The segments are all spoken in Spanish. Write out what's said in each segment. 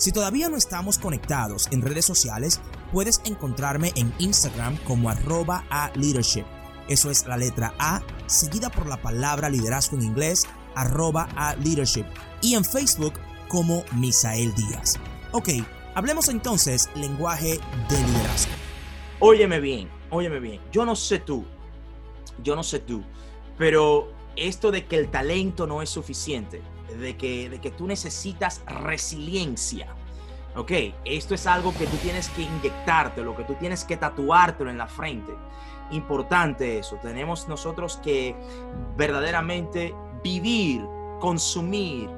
Si todavía no estamos conectados en redes sociales, puedes encontrarme en Instagram como arroba a leadership. Eso es la letra A, seguida por la palabra liderazgo en inglés, arroba a leadership. Y en Facebook como Misael Díaz. Ok, hablemos entonces lenguaje de liderazgo. Óyeme bien, óyeme bien. Yo no sé tú, yo no sé tú, pero esto de que el talento no es suficiente, de que, de que tú necesitas resiliencia. Ok, esto es algo que tú tienes que inyectarte, lo que tú tienes que tatuártelo en la frente. Importante eso. Tenemos nosotros que verdaderamente vivir, consumir,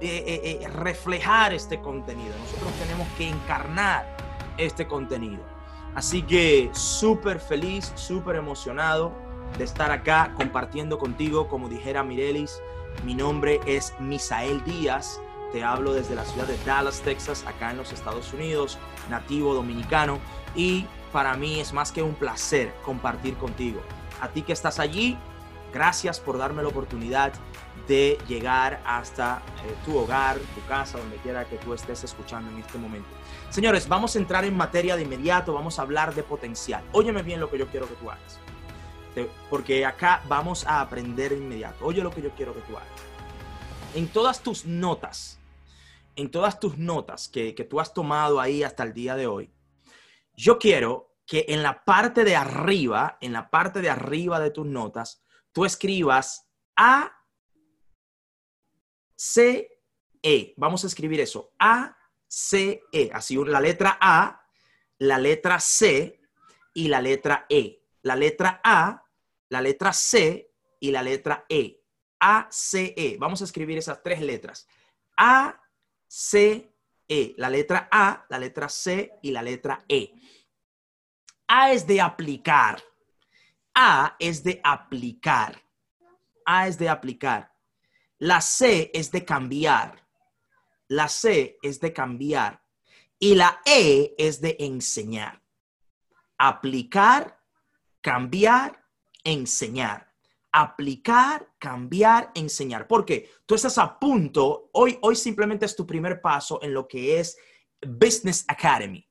eh, eh, eh, reflejar este contenido. Nosotros tenemos que encarnar este contenido. Así que súper feliz, súper emocionado de estar acá compartiendo contigo, como dijera Mirelis, mi nombre es Misael Díaz. Te hablo desde la ciudad de Dallas, Texas, acá en los Estados Unidos, nativo dominicano. Y para mí es más que un placer compartir contigo. A ti que estás allí, gracias por darme la oportunidad de llegar hasta eh, tu hogar, tu casa, donde quiera que tú estés escuchando en este momento. Señores, vamos a entrar en materia de inmediato, vamos a hablar de potencial. Óyeme bien lo que yo quiero que tú hagas porque acá vamos a aprender de inmediato. Oye lo que yo quiero que tú hagas. En todas tus notas, en todas tus notas que, que tú has tomado ahí hasta el día de hoy, yo quiero que en la parte de arriba, en la parte de arriba de tus notas, tú escribas A, C, E. Vamos a escribir eso. A, C, E. Así la letra A, la letra C y la letra E la letra A, la letra C y la letra E. A, C, E. Vamos a escribir esas tres letras. A, C, E. La letra A, la letra C y la letra E. A es de aplicar. A es de aplicar. A es de aplicar. La C es de cambiar. La C es de cambiar. Y la E es de enseñar. Aplicar cambiar, enseñar. Aplicar, cambiar, enseñar. Porque tú estás a punto, hoy, hoy simplemente es tu primer paso en lo que es Business Academy.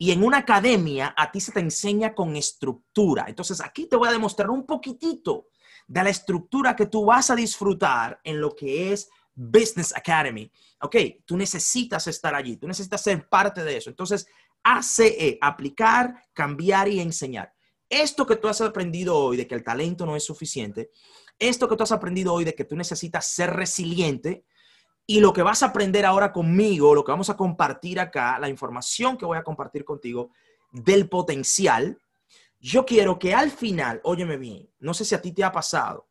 Y en una academia a ti se te enseña con estructura. Entonces aquí te voy a demostrar un poquitito de la estructura que tú vas a disfrutar en lo que es Business Academy. Ok, tú necesitas estar allí, tú necesitas ser parte de eso. Entonces, ACE, aplicar, cambiar y enseñar esto que tú has aprendido hoy de que el talento no es suficiente, esto que tú has aprendido hoy de que tú necesitas ser resiliente y lo que vas a aprender ahora conmigo, lo que vamos a compartir acá, la información que voy a compartir contigo del potencial, yo quiero que al final, óyeme bien, no sé si a ti te ha pasado.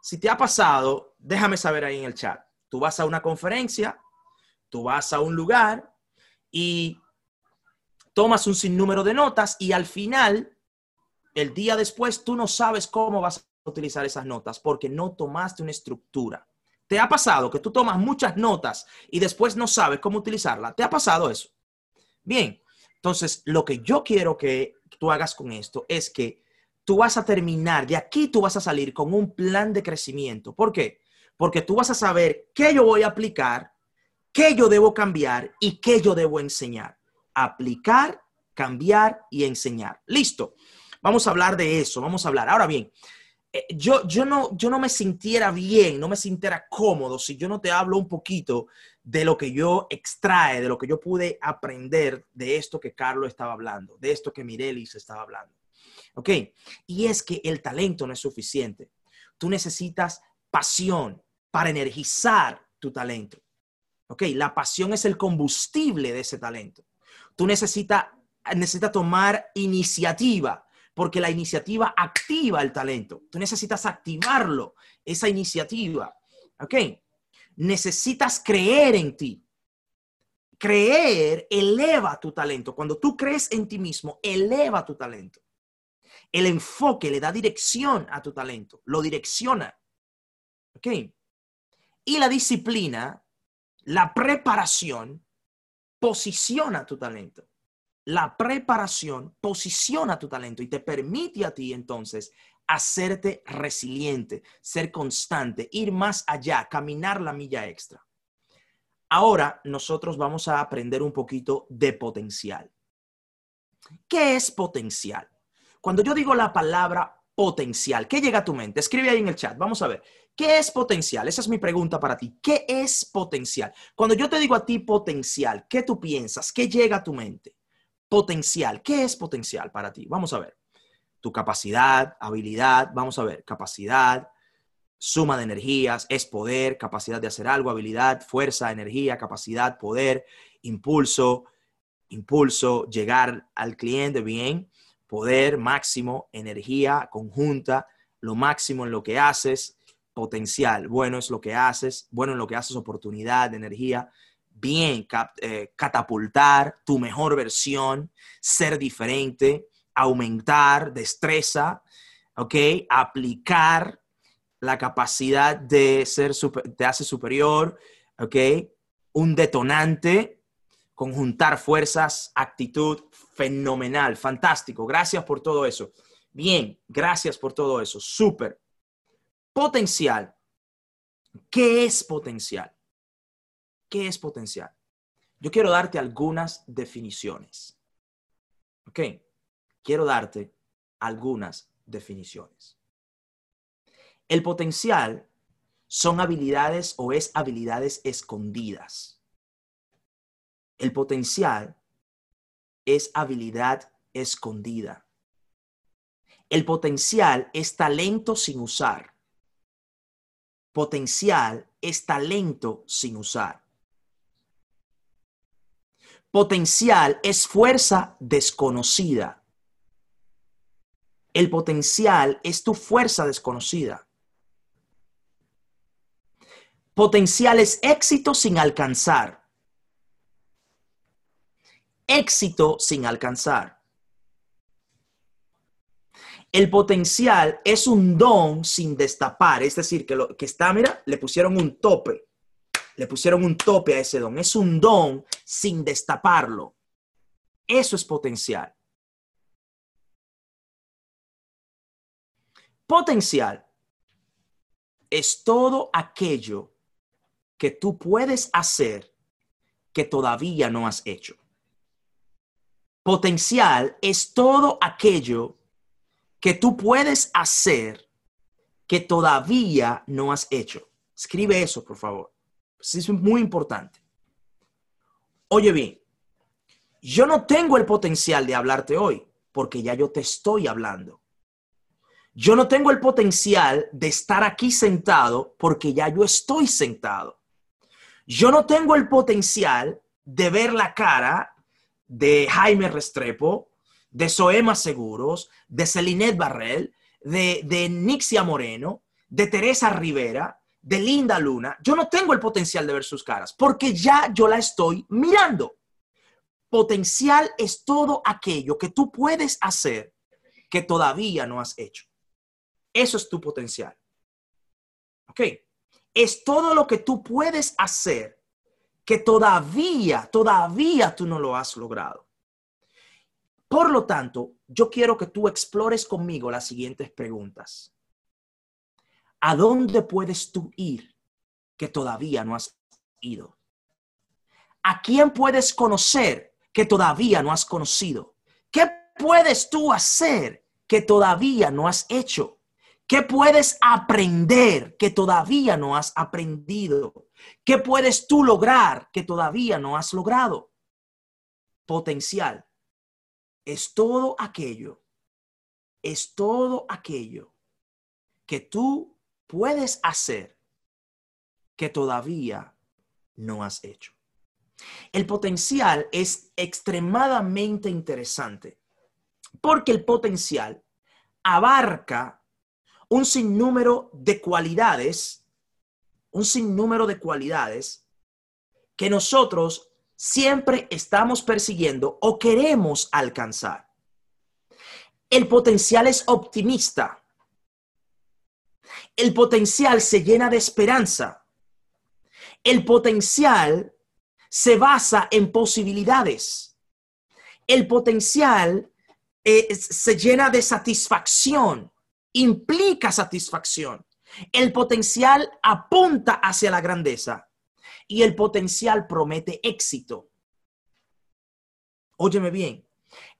Si te ha pasado, déjame saber ahí en el chat. Tú vas a una conferencia, tú vas a un lugar y tomas un sinnúmero de notas y al final el día después tú no sabes cómo vas a utilizar esas notas porque no tomaste una estructura. ¿Te ha pasado que tú tomas muchas notas y después no sabes cómo utilizarla? ¿Te ha pasado eso? Bien, entonces lo que yo quiero que tú hagas con esto es que tú vas a terminar, de aquí tú vas a salir con un plan de crecimiento. ¿Por qué? Porque tú vas a saber qué yo voy a aplicar, qué yo debo cambiar y qué yo debo enseñar. Aplicar, cambiar y enseñar. Listo. Vamos a hablar de eso, vamos a hablar. Ahora bien, eh, yo, yo, no, yo no me sintiera bien, no me sintiera cómodo si yo no te hablo un poquito de lo que yo extrae, de lo que yo pude aprender de esto que Carlos estaba hablando, de esto que Mirelis estaba hablando. ¿Ok? Y es que el talento no es suficiente. Tú necesitas pasión para energizar tu talento. ¿Ok? La pasión es el combustible de ese talento. Tú necesitas necesita tomar iniciativa porque la iniciativa activa el talento. Tú necesitas activarlo, esa iniciativa. ¿Ok? Necesitas creer en ti. creer eleva tu talento. Cuando tú crees en ti mismo, eleva tu talento. El enfoque le da dirección a tu talento, lo direcciona. ¿Ok? Y la disciplina, la preparación, posiciona tu talento. La preparación posiciona tu talento y te permite a ti entonces hacerte resiliente, ser constante, ir más allá, caminar la milla extra. Ahora nosotros vamos a aprender un poquito de potencial. ¿Qué es potencial? Cuando yo digo la palabra potencial, ¿qué llega a tu mente? Escribe ahí en el chat, vamos a ver. ¿Qué es potencial? Esa es mi pregunta para ti. ¿Qué es potencial? Cuando yo te digo a ti potencial, ¿qué tú piensas? ¿Qué llega a tu mente? Potencial. ¿Qué es potencial para ti? Vamos a ver. Tu capacidad, habilidad, vamos a ver, capacidad, suma de energías, es poder, capacidad de hacer algo, habilidad, fuerza, energía, capacidad, poder, impulso, impulso, llegar al cliente bien, poder máximo, energía conjunta, lo máximo en lo que haces, potencial, bueno es lo que haces, bueno en lo que haces, oportunidad, energía, bien, eh, catapultar tu mejor versión, ser diferente, aumentar destreza, ¿ok? Aplicar la capacidad de ser, te hace superior, ¿ok? Un detonante, conjuntar fuerzas, actitud fenomenal, fantástico. Gracias por todo eso. Bien, gracias por todo eso. Súper. Potencial. ¿Qué es potencial? ¿Qué es potencial? Yo quiero darte algunas definiciones. ¿Ok? Quiero darte algunas definiciones. El potencial son habilidades o es habilidades escondidas. El potencial es habilidad escondida. El potencial es talento sin usar potencial es talento sin usar. Potencial es fuerza desconocida. El potencial es tu fuerza desconocida. Potencial es éxito sin alcanzar. Éxito sin alcanzar. El potencial es un don sin destapar, es decir, que lo que está, mira, le pusieron un tope, le pusieron un tope a ese don. Es un don sin destaparlo. Eso es potencial. Potencial es todo aquello que tú puedes hacer que todavía no has hecho. Potencial es todo aquello que tú puedes hacer que todavía no has hecho. Escribe eso, por favor. Es muy importante. Oye bien, yo no tengo el potencial de hablarte hoy porque ya yo te estoy hablando. Yo no tengo el potencial de estar aquí sentado porque ya yo estoy sentado. Yo no tengo el potencial de ver la cara de Jaime Restrepo de Soema Seguros, de Celinet Barrel, de Nixia Moreno, de Teresa Rivera, de Linda Luna, yo no tengo el potencial de ver sus caras porque ya yo la estoy mirando. Potencial es todo aquello que tú puedes hacer que todavía no has hecho. Eso es tu potencial. ¿Ok? Es todo lo que tú puedes hacer que todavía, todavía tú no lo has logrado. Por lo tanto, yo quiero que tú explores conmigo las siguientes preguntas. ¿A dónde puedes tú ir que todavía no has ido? ¿A quién puedes conocer que todavía no has conocido? ¿Qué puedes tú hacer que todavía no has hecho? ¿Qué puedes aprender que todavía no has aprendido? ¿Qué puedes tú lograr que todavía no has logrado? Potencial es todo aquello, es todo aquello que tú puedes hacer que todavía no has hecho. El potencial es extremadamente interesante porque el potencial abarca un sinnúmero de cualidades, un sinnúmero de cualidades que nosotros siempre estamos persiguiendo o queremos alcanzar. El potencial es optimista. El potencial se llena de esperanza. El potencial se basa en posibilidades. El potencial eh, se llena de satisfacción, implica satisfacción. El potencial apunta hacia la grandeza y el potencial promete éxito. Óyeme bien,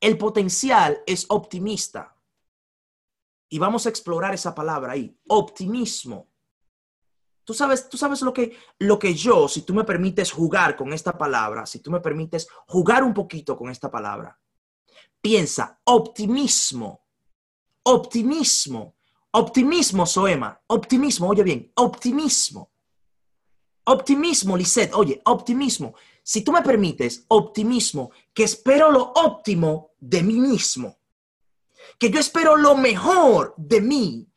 el potencial es optimista. Y vamos a explorar esa palabra ahí, optimismo. Tú sabes, tú sabes lo que, lo que yo, si tú me permites jugar con esta palabra, si tú me permites jugar un poquito con esta palabra, piensa, optimismo, optimismo, optimismo, Soema, optimismo, oye bien, optimismo. Optimismo, Lisette, oye, optimismo. Si tú me permites, optimismo, que espero lo óptimo de mí mismo, que yo espero lo mejor de mí.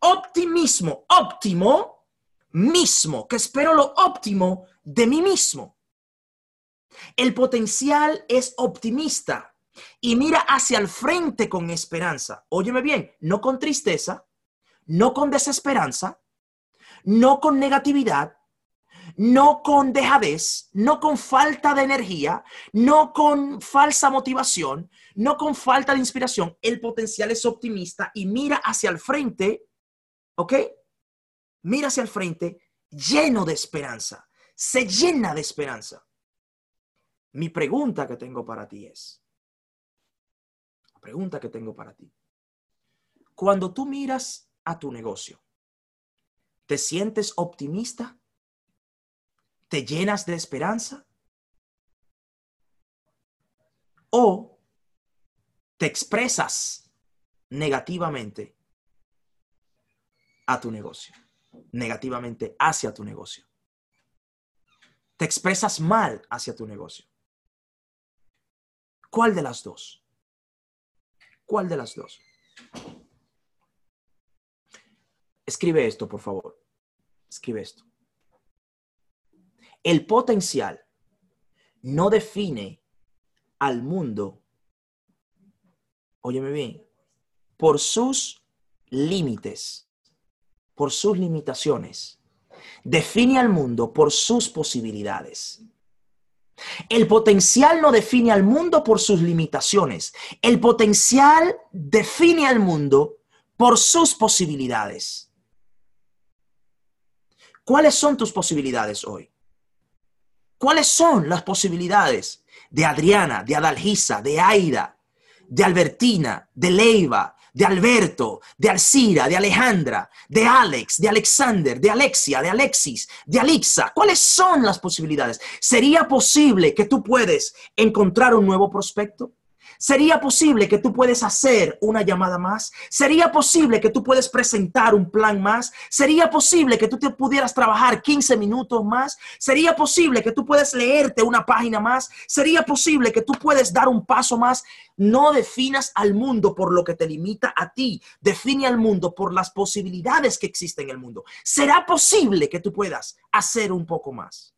Optimismo, óptimo, mismo, que espero lo óptimo de mí mismo. El potencial es optimista y mira hacia el frente con esperanza. Óyeme bien, no con tristeza, no con desesperanza, no con negatividad, no con dejadez, no con falta de energía, no con falsa motivación, no con falta de inspiración. El potencial es optimista y mira hacia el frente, ¿ok? Mira hacia el frente lleno de esperanza, se llena de esperanza. Mi pregunta que tengo para ti es, la pregunta que tengo para ti, cuando tú miras a tu negocio, ¿te sientes optimista? ¿Te llenas de esperanza? ¿O te expresas negativamente a tu negocio? Negativamente hacia tu negocio. Te expresas mal hacia tu negocio. ¿Cuál de las dos? ¿Cuál de las dos? Escribe esto, por favor. Escribe esto. El potencial no define al mundo, óyeme bien, por sus límites, por sus limitaciones. Define al mundo por sus posibilidades. El potencial no define al mundo por sus limitaciones. El potencial define al mundo por sus posibilidades. ¿Cuáles son tus posibilidades hoy? ¿Cuáles son las posibilidades de Adriana, de Adalgisa, de Aida, de Albertina, de Leiva, de Alberto, de Alcira, de Alejandra, de Alex, de Alexander, de Alexia, de Alexis, de Alixa? ¿Cuáles son las posibilidades? ¿Sería posible que tú puedes encontrar un nuevo prospecto? ¿Sería posible que tú puedes hacer una llamada más? ¿Sería posible que tú puedes presentar un plan más? ¿Sería posible que tú te pudieras trabajar 15 minutos más? ¿Sería posible que tú puedes leerte una página más? ¿Sería posible que tú puedes dar un paso más? No definas al mundo por lo que te limita a ti. Define al mundo por las posibilidades que existen en el mundo. ¿Será posible que tú puedas hacer un poco más?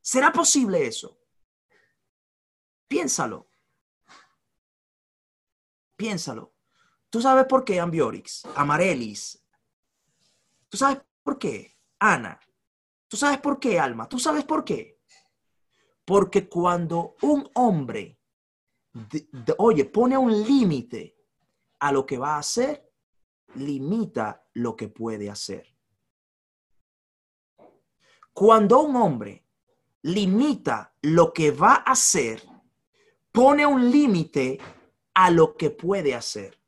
¿Será posible eso? Piénsalo. Piénsalo. ¿Tú sabes por qué Ambiorix, Amarelis? ¿Tú sabes por qué? Ana. ¿Tú sabes por qué, Alma? ¿Tú sabes por qué? Porque cuando un hombre, oye, pone un límite a lo que va a hacer, limita lo que puede hacer. Cuando un hombre limita lo que va a hacer, pone un límite a lo que puede hacer.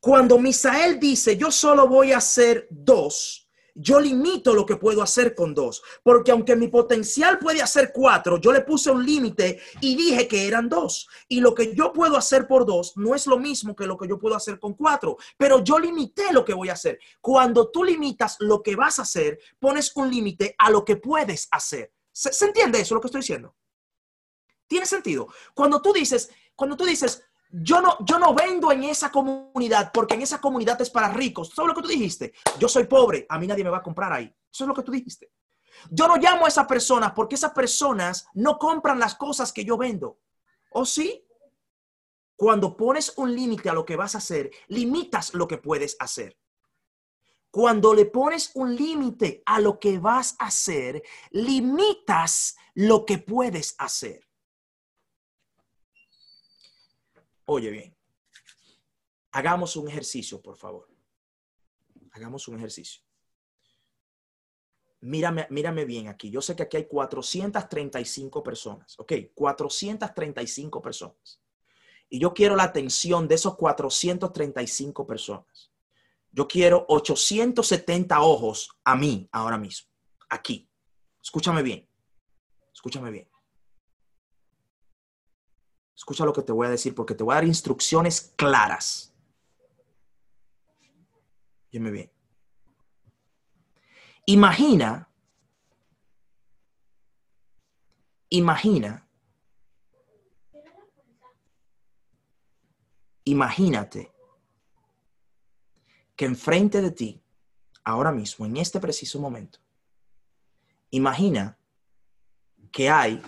Cuando Misael dice, yo solo voy a hacer dos, yo limito lo que puedo hacer con dos, porque aunque mi potencial puede hacer cuatro, yo le puse un límite y dije que eran dos. Y lo que yo puedo hacer por dos no es lo mismo que lo que yo puedo hacer con cuatro, pero yo limité lo que voy a hacer. Cuando tú limitas lo que vas a hacer, pones un límite a lo que puedes hacer. ¿Se, ¿Se, entiende eso lo que estoy diciendo? ¿Tiene sentido? Cuando tú dices, cuando tú dices, yo no, yo no vendo en esa comunidad porque en esa comunidad es para ricos. ¿Sabes lo que tú dijiste? Yo soy pobre, a mí nadie me va a comprar ahí. Eso es lo que tú dijiste. Yo no llamo a esa persona porque esas personas no compran las cosas que yo vendo. ¿O sí? Cuando pones un límite a lo que vas a hacer, limitas lo que puedes hacer. Cuando le pones un límite a lo que vas a hacer, limitas lo que puedes hacer. Oye bien, hagamos un ejercicio, por favor. Hagamos un ejercicio. Mírame, mírame bien aquí. Yo sé que aquí hay 435 personas, ¿ok? 435 personas. Y yo quiero la atención de esos 435 personas. Yo quiero 870 ojos a mí ahora mismo, aquí. Escúchame bien. Escúchame bien. Escucha lo que te voy a decir porque te voy a dar instrucciones claras. Dime bien. Imagina, imagina, imagínate que enfrente de ti, ahora mismo, en este preciso momento, imagina que hay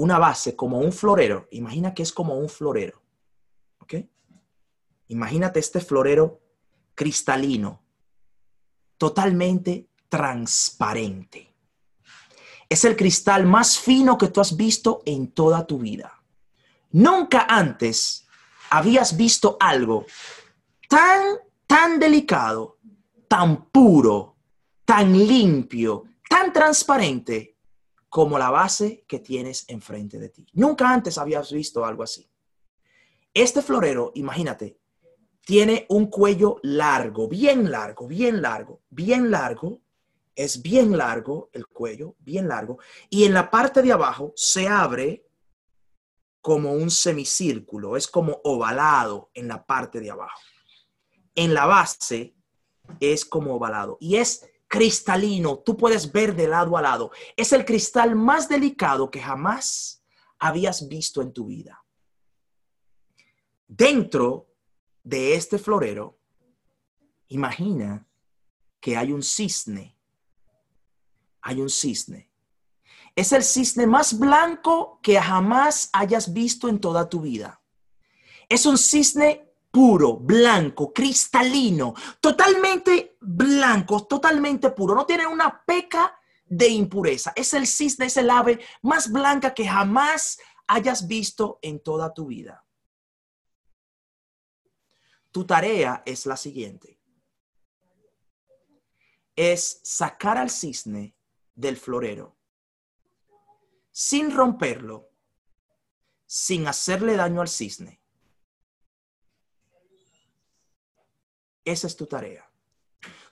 una base como un florero. Imagina que es como un florero. ¿Ok? Imagínate este florero cristalino, totalmente transparente. Es el cristal más fino que tú has visto en toda tu vida. Nunca antes habías visto algo tan, tan delicado, tan puro, tan limpio, tan transparente como la base que tienes enfrente de ti. Nunca antes habías visto algo así. Este florero, imagínate, tiene un cuello largo, bien largo, bien largo, bien largo. Es bien largo el cuello, bien largo. Y en la parte de abajo se abre como un semicírculo, es como ovalado en la parte de abajo. En la base es como ovalado y es cristalino, tú puedes ver de lado a lado. Es el cristal más delicado que jamás habías visto en tu vida. Dentro de este florero, imagina que hay un cisne. Hay un cisne. Es el cisne más blanco que jamás hayas visto en toda tu vida. Es un cisne puro, blanco, cristalino, totalmente blanco, totalmente puro. No tiene una peca de impureza. Es el cisne, es el ave más blanca que jamás hayas visto en toda tu vida. Tu tarea es la siguiente. Es sacar al cisne del florero sin romperlo, sin hacerle daño al cisne. Esa es tu tarea.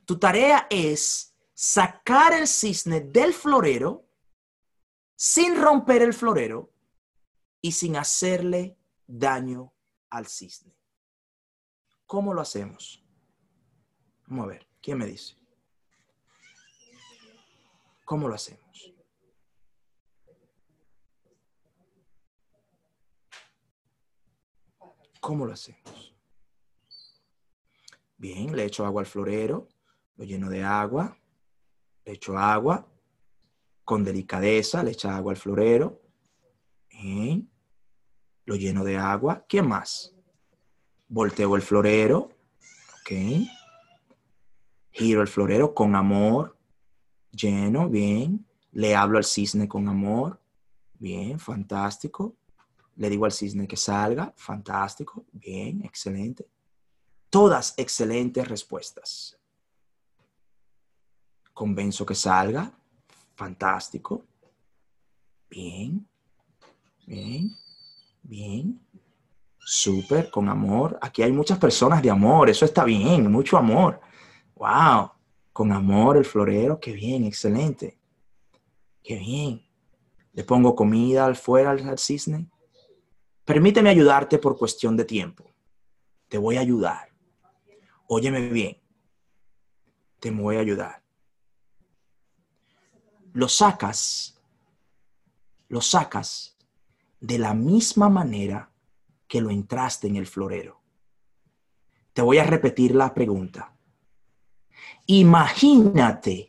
Tu tarea es sacar el cisne del florero sin romper el florero y sin hacerle daño al cisne. ¿Cómo lo hacemos? Vamos a ver, ¿quién me dice? ¿Cómo lo hacemos? ¿Cómo lo hacemos? Bien, le echo agua al florero, lo lleno de agua, le echo agua, con delicadeza, le echo agua al florero, bien, lo lleno de agua. ¿Quién más? volteo el florero, ok. Giro el florero con amor, lleno, bien. Le hablo al cisne con amor, bien, fantástico. Le digo al cisne que salga, fantástico, bien, excelente. Todas excelentes respuestas. Convenzo que salga, fantástico, bien, bien, bien. Súper, con amor. Aquí hay muchas personas de amor, eso está bien, mucho amor. Wow, con amor el florero, qué bien, excelente. Qué bien. Le pongo comida al fuera al cisne. Permíteme ayudarte por cuestión de tiempo. Te voy a ayudar. Óyeme bien. Te voy a ayudar. Lo sacas, lo sacas de la misma manera que lo entraste en el florero. Te voy a repetir la pregunta. Imagínate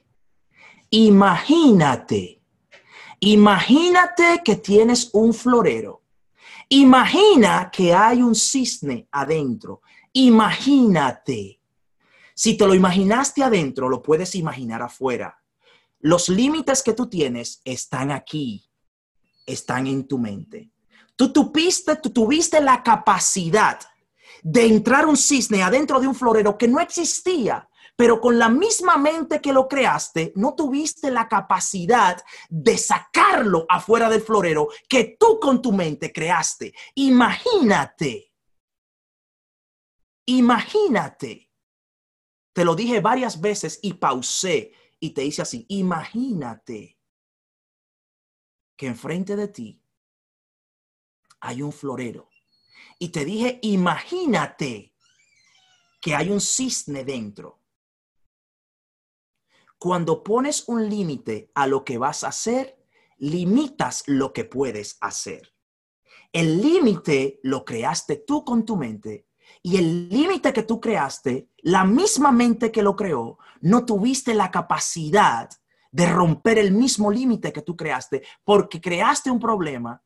Imagínate, imagínate que tienes un florero. Imagina que hay un cisne adentro. Imagínate. Si te lo imaginaste adentro, lo puedes imaginar afuera. Los límites que tú tienes están aquí, están en tu mente. Tú tuviste, tú tuviste la capacidad de entrar un cisne adentro de un florero que no existía, pero con la misma mente que lo creaste, no tuviste la capacidad de sacarlo afuera del florero que tú con tu mente creaste. Imagínate. Imagínate. Te lo dije varias veces y pausé y te hice así. Imagínate que enfrente de ti hay un florero. Y te dije, imagínate que hay un cisne dentro cuando pones un límite a lo que vas a hacer, limitas lo que puedes hacer. El límite lo creaste tú con tu mente y el límite que tú creaste, la misma mente que lo creó, no tuviste la capacidad de romper el mismo límite que tú creaste porque creaste un problema,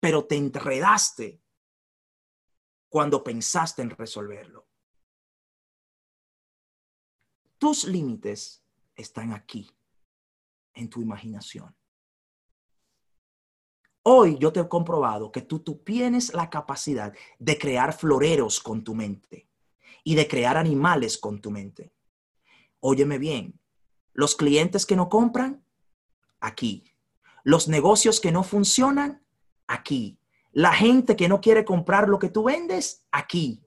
pero te enredaste cuando pensaste en resolverlo. Tus límites están aquí, en tu imaginación. Hoy yo te he comprobado que tú, tú tienes la capacidad de crear floreros con tu mente y de crear animales con tu mente. Óyeme bien, los clientes que no compran, aquí. Los negocios que no funcionan, aquí. La gente que no quiere comprar lo que tú vendes, aquí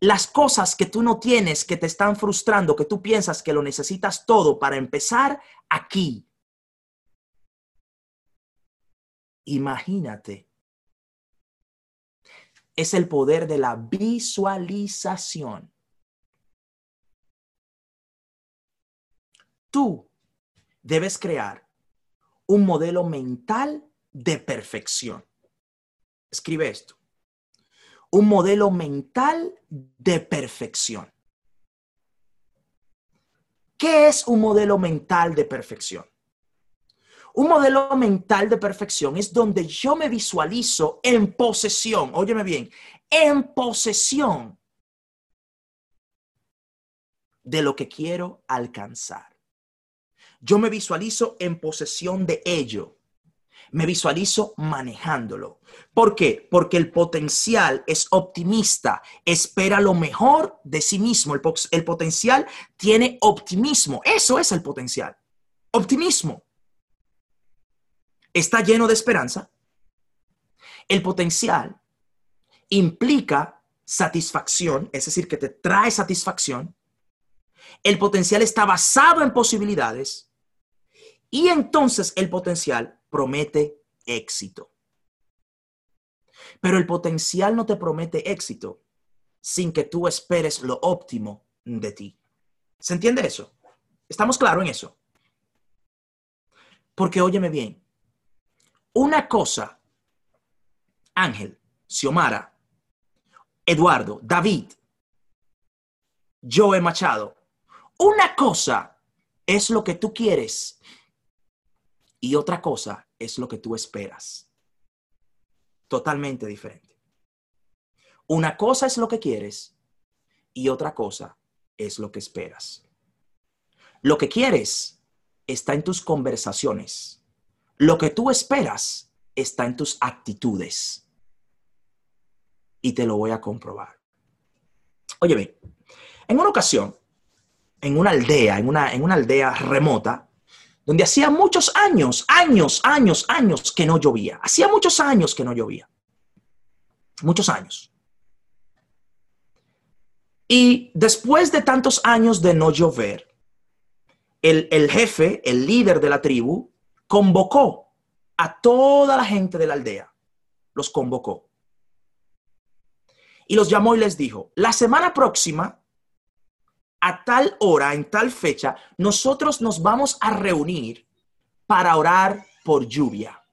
las cosas que tú no tienes, que te están frustrando, que tú piensas que lo necesitas todo para empezar, aquí. Imagínate. Es el poder de la visualización. Tú debes crear un modelo mental de perfección. Escribe esto un modelo mental de perfección. ¿Qué es un modelo mental de perfección? Un modelo mental de perfección es donde yo me visualizo en posesión, óyeme bien, en posesión de lo que quiero alcanzar. Yo me visualizo en posesión de ello me visualizo manejándolo. ¿Por qué? Porque el potencial es optimista, espera lo mejor de sí mismo. El, potencial tiene optimismo. Eso es el potencial. Optimismo. Está lleno de esperanza. El potencial implica satisfacción, es decir, que te trae satisfacción. El potencial está basado en posibilidades. Y entonces el potencial promete éxito. Pero el potencial no te promete éxito sin que tú esperes lo óptimo de ti. ¿Se entiende eso? ¿Estamos claros en eso? Porque óyeme bien, una cosa, Ángel, Xiomara, Eduardo, David, Joe Machado, una cosa es lo que tú quieres y otra cosa es lo que tú esperas. Totalmente diferente. Una cosa es lo que quieres y otra cosa es lo que esperas. Lo que quieres está en tus conversaciones. Lo que tú esperas está en tus actitudes. Y te lo voy a comprobar. Oye, en una ocasión, en una aldea, en una, en una aldea remota, donde hacía muchos años, años, años, años que no llovía. Hacía muchos años que no llovía. Muchos años. Y después de tantos años de no llover, el, el jefe, el líder de la tribu, convocó a toda la gente de la aldea. Los convocó. Y los llamó y les dijo, la semana próxima a tal hora, en tal fecha, nosotros nos vamos a reunir para orar por lluvia.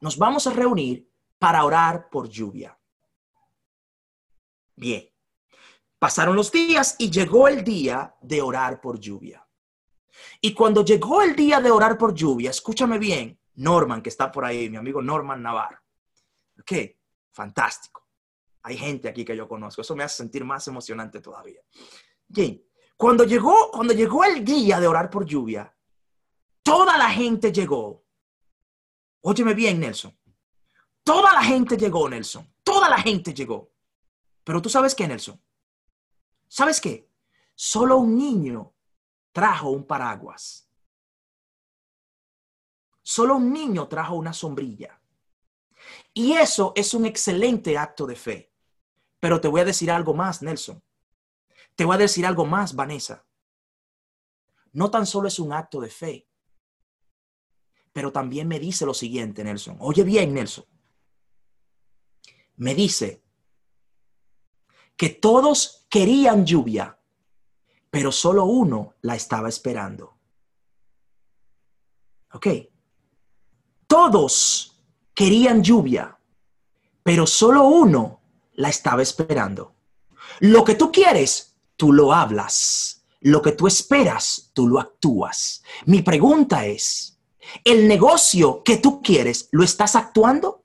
Nos vamos a reunir para orar por lluvia. Bien, pasaron los días y llegó el día de orar por lluvia. Y cuando llegó el día de orar por lluvia, escúchame bien, Norman, que está por ahí, mi amigo Norman Navarro. Ok, fantástico. Hay gente aquí que yo conozco. Eso me hace sentir más emocionante todavía. Okay. Cuando llegó, cuando llegó el día de orar por lluvia, toda la gente llegó. Óyeme bien, Nelson. Toda la gente llegó, Nelson. Toda la gente llegó. Pero tú sabes qué, Nelson. ¿Sabes qué? Solo un niño trajo un paraguas. Solo un niño trajo una sombrilla. Y eso es un excelente acto de fe. Pero te voy a decir algo más, Nelson. Te voy a decir algo más, Vanessa. No tan solo es un acto de fe, pero también me dice lo siguiente, Nelson. Oye bien, Nelson. Me dice que todos querían lluvia, pero solo uno la estaba esperando. ¿Ok? Todos querían lluvia, pero solo uno la estaba esperando. Lo que tú quieres, tú lo hablas. Lo que tú esperas, tú lo actúas. Mi pregunta es, ¿el negocio que tú quieres, lo estás actuando?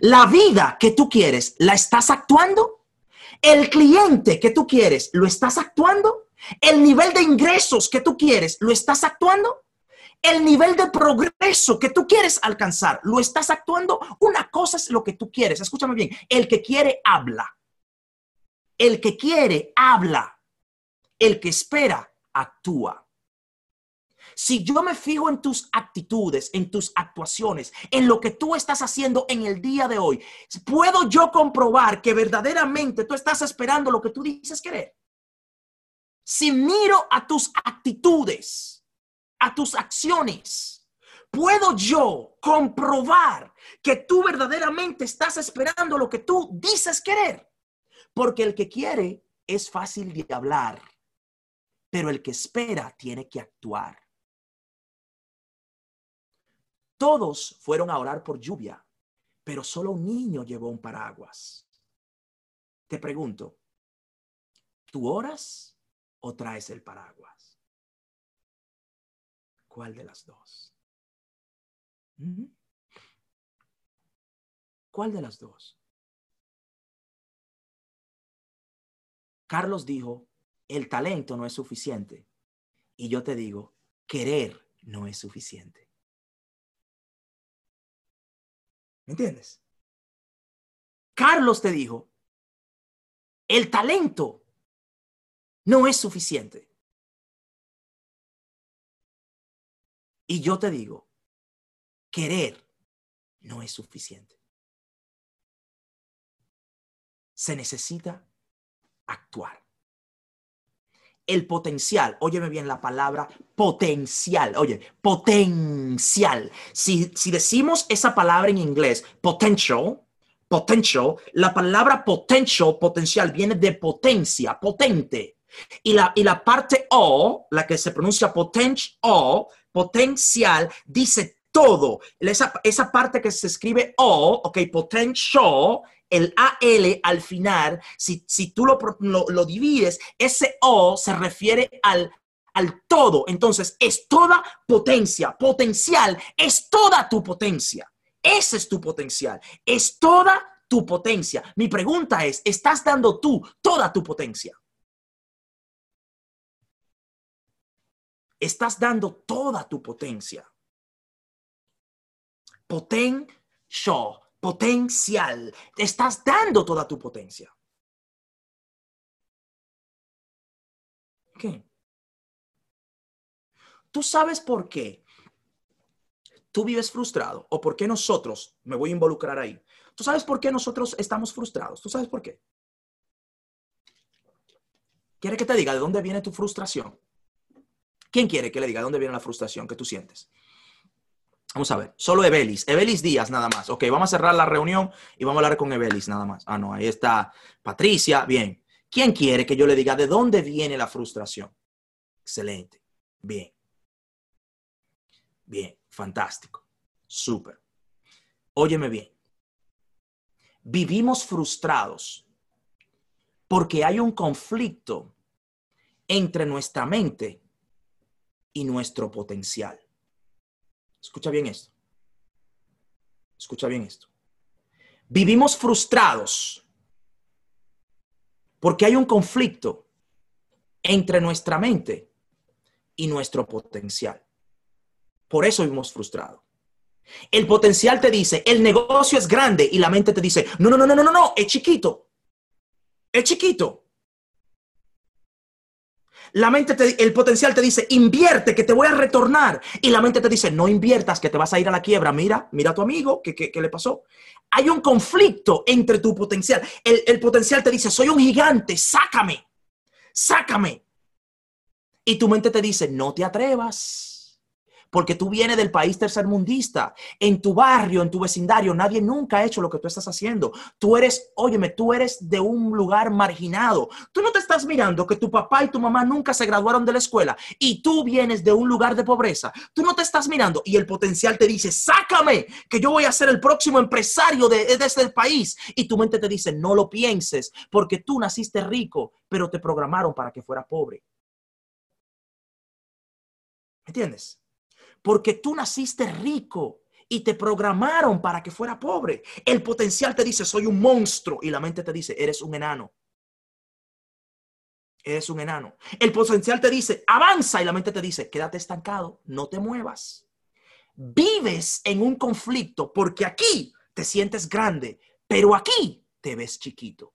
¿La vida que tú quieres, la estás actuando? ¿El cliente que tú quieres, lo estás actuando? ¿El nivel de ingresos que tú quieres, lo estás actuando? El nivel de progreso que tú quieres alcanzar, ¿lo estás actuando? Una cosa es lo que tú quieres. Escúchame bien. El que quiere, habla. El que quiere, habla. El que espera, actúa. Si yo me fijo en tus actitudes, en tus actuaciones, en lo que tú estás haciendo en el día de hoy, puedo yo comprobar que verdaderamente tú estás esperando lo que tú dices querer. Si miro a tus actitudes, a tus acciones, puedo yo comprobar que tú verdaderamente estás esperando lo que tú dices querer. Porque el que quiere es fácil de hablar, pero el que espera tiene que actuar. Todos fueron a orar por lluvia, pero solo un niño llevó un paraguas. Te pregunto, ¿tú oras o traes el paraguas? ¿Cuál de las dos? ¿Mm? ¿Cuál de las dos? Carlos dijo, el talento no es suficiente. Y yo te digo, querer no es suficiente. ¿Me entiendes? Carlos te dijo, el talento no es suficiente. Y yo te digo, querer no es suficiente. Se necesita actuar. El potencial, óyeme bien la palabra potencial, oye, potencial. Si, si decimos esa palabra en inglés, potential, potential, la palabra potential, potencial, viene de potencia, potente. Y la, y la parte O, la que se pronuncia potential, potencial dice todo. Esa, esa parte que se escribe O, ok, potential, el AL al final, si, si tú lo, lo, divides, ese O se refiere al, al todo. Entonces, es toda potencia. Potencial es toda tu potencia. Ese es tu potencial. Es toda tu potencia. Mi pregunta es, ¿estás dando tú toda tu potencia? Estás dando toda tu potencia. Potencial, potencial. Estás dando toda tu potencia. ¿Qué? ¿Tú sabes por qué tú vives frustrado o por qué nosotros, me voy a involucrar ahí, tú sabes por qué nosotros estamos frustrados? ¿Tú sabes por qué? ¿Quiere que te diga de dónde viene tu frustración? ¿Quién quiere que le diga dónde viene la frustración que tú sientes? Vamos a ver, solo Evelis, Evelis Díaz nada más. Ok, vamos a cerrar la reunión y vamos a hablar con Evelis nada más. Ah, no, ahí está Patricia, bien. ¿Quién quiere que yo le diga de dónde viene la frustración? Excelente, bien. Bien, fantástico, súper. Óyeme bien. Vivimos frustrados porque hay un conflicto entre nuestra mente y nuestro potencial. Escucha bien esto. Escucha bien esto. Vivimos frustrados porque hay un conflicto entre nuestra mente y nuestro potencial. Por eso vivimos frustrados. El potencial te dice, el negocio es grande y la mente te dice, no, no, no, no, no, no, es chiquito. Es chiquito. La mente, te, el potencial te dice, invierte, que te voy a retornar. Y la mente te dice, no inviertas, que te vas a ir a la quiebra. Mira, mira a tu amigo, ¿qué, qué, qué le pasó? Hay un conflicto entre tu potencial. El, el potencial te dice, soy un gigante, sácame, sácame. Y tu mente te dice, no te atrevas porque tú vienes del país tercermundista. En tu barrio, en tu vecindario, nadie nunca ha hecho lo que tú estás haciendo. Tú eres, óyeme, tú eres de un lugar marginado. Tú no te estás mirando que tu papá y tu mamá nunca se graduaron de la escuela y tú vienes de un lugar de pobreza. Tú no te estás mirando y el potencial te dice, sácame, que yo voy a ser el próximo empresario de, de este país. Y tu mente te dice, no lo pienses, porque tú naciste rico, pero te programaron para que fuera pobre. ¿Entiendes? Porque tú naciste rico y te programaron para que fuera pobre. El potencial te dice, soy un monstruo y la mente te dice, eres un enano. Eres un enano. El potencial te dice, avanza y la mente te dice, quédate estancado, no te muevas. Vives en un conflicto porque aquí te sientes grande, pero aquí te ves chiquito.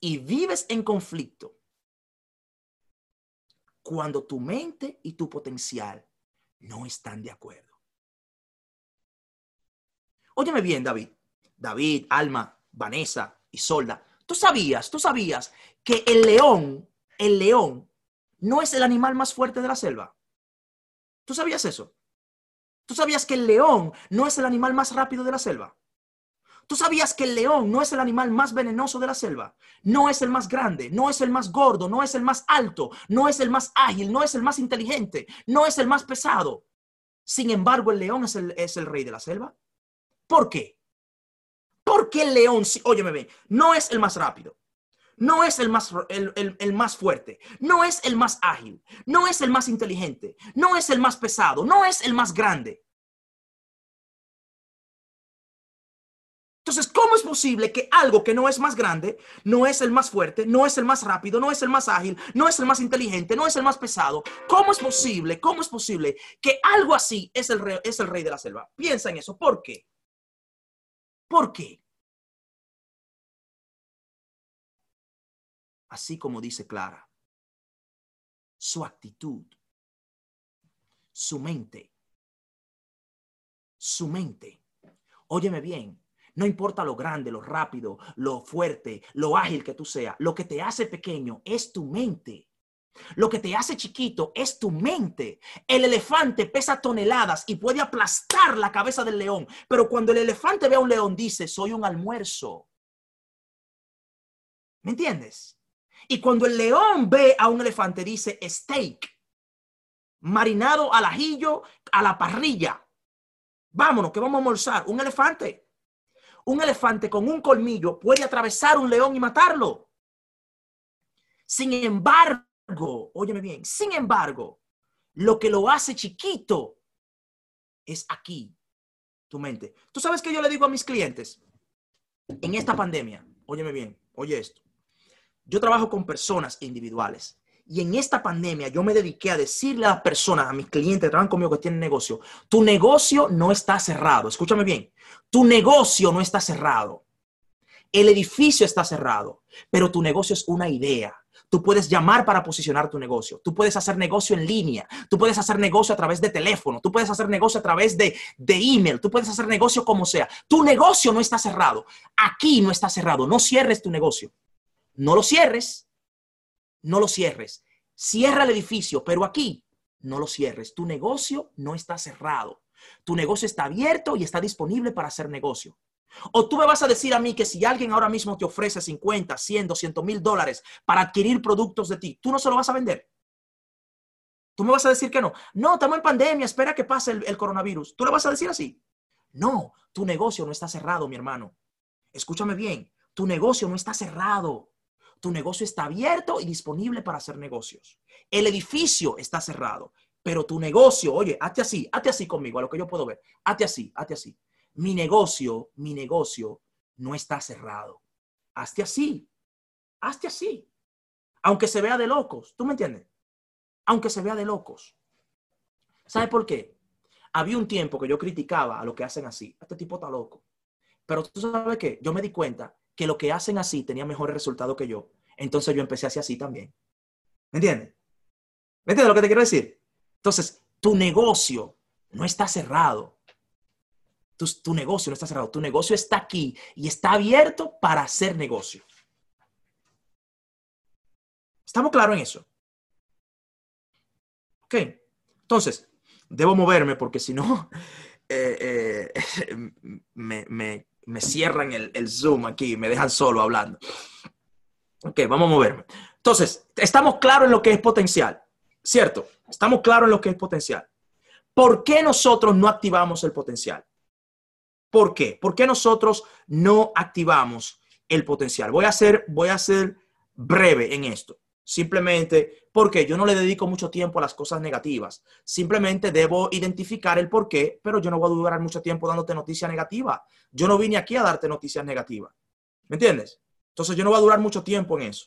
Y vives en conflicto cuando tu mente y tu potencial no están de acuerdo. Óyeme bien, David. David, Alma, Vanessa y Solda. Tú sabías, tú sabías que el león, el león, no es el animal más fuerte de la selva. ¿Tú sabías eso? ¿Tú sabías que el león no es el animal más rápido de la selva? ¿Tú sabías que el león no es el animal más venenoso de la selva? No es el más grande, no es el más gordo, no es el más alto, no es el más ágil, no es el más inteligente, no es el más pesado. Sin embargo, el león es el, es el rey de la selva. ¿Por qué? Porque el león, óyeme bien, no es el más rápido, no es el más, el, el, más fuerte, no es el más ágil, no es el más inteligente, no es el más pesado, no es el más grande. Entonces, ¿cómo es posible que algo que no es más grande, no es el más fuerte, no es el más rápido, no es el más ágil, no es el más inteligente, no es el más pesado? ¿Cómo es posible, cómo es posible que algo así es el rey, es el rey de la selva? Piensa en eso. ¿Por qué? ¿Por qué? Así como dice Clara, su actitud, su mente, su mente. Óyeme bien, no importa lo grande, lo rápido, lo fuerte, lo ágil que tú seas, lo que te hace pequeño es tu mente. Lo que te hace chiquito es tu mente. El elefante pesa toneladas y puede aplastar la cabeza del león, pero cuando el elefante ve a un león dice, soy un almuerzo. ¿Me entiendes? Y cuando el león ve a un elefante dice steak, marinado al ajillo, a la parrilla. Vámonos, que vamos a almorzar. Un elefante un elefante con un colmillo puede atravesar un león y matarlo. Sin embargo, óyeme bien, sin embargo, lo que lo hace chiquito es aquí, tu mente. ¿Tú sabes que yo le digo a mis clientes en esta pandemia? Óyeme bien, oye esto. Yo trabajo con personas individuales y en esta pandemia yo me dediqué a decirle a las personas, a mis clientes que trabajan conmigo que tienen negocio, tu negocio no está cerrado. Escúchame bien, tu negocio no está cerrado. El edificio está cerrado, pero tu negocio es una idea. Tú puedes llamar para posicionar tu negocio. Tú puedes hacer negocio en línea. Tú puedes hacer negocio a través de teléfono. Tú puedes hacer negocio a través de, de email. Tú puedes hacer negocio como sea. Tu negocio no está cerrado. Aquí no está cerrado. No cierres tu negocio. No lo cierres no lo cierres. Cierra el edificio, pero aquí no lo cierres. Tu negocio no está cerrado. Tu negocio está abierto y está disponible para hacer negocio. O tú me vas a decir a mí que si alguien ahora mismo te ofrece 50, 100, 200 mil dólares para adquirir productos de ti, tú no se lo vas a vender. Tú me vas a decir que no. No, estamos en pandemia, espera que pase el, el coronavirus. ¿Tú le vas a decir así? No, tu negocio no está cerrado, mi hermano. Escúchame bien, tu negocio no está cerrado. Tu negocio está abierto y disponible para hacer negocios. El edificio está cerrado, pero tu negocio, oye, hazte así, hazte así conmigo, a lo que yo puedo ver. Hazte así, hazte así. Mi negocio, mi negocio no está cerrado. Hazte así, hazte así. Aunque se vea de locos, ¿tú me entiendes? Aunque se vea de locos. ¿Sabe por qué? Había un tiempo que yo criticaba a lo que hacen así. Este tipo está loco. Pero tú sabes qué? Yo me di cuenta que lo que hacen así tenía mejores resultados que yo. Entonces yo empecé a hacer así también. ¿Me entiendes? ¿Me entiendes lo que te quiero decir? Entonces, tu negocio no está cerrado. Tu, tu, negocio no está cerrado. Tu negocio está aquí y está abierto para hacer negocio. ¿Estamos claros en eso? Ok. Entonces, debo moverme porque si no, eh, eh, me, me, me, cierran el, Zoom aquí, me dejan solo hablando. Ok, vamos a moverme. Entonces, estamos claros en lo que es potencial, ¿cierto? Estamos claros en lo que es potencial. ¿Por qué nosotros no activamos el potencial? ¿Por qué? ¿Por qué nosotros no activamos el potencial? Voy a voy a ser breve en esto. Simplemente porque yo no le dedico mucho tiempo a las cosas negativas. Simplemente debo identificar el por qué, pero yo no voy a durar mucho tiempo dándote noticias negativas. Yo no vine aquí a darte noticias negativas. ¿Me entiendes? Entonces yo no voy a durar mucho tiempo en eso.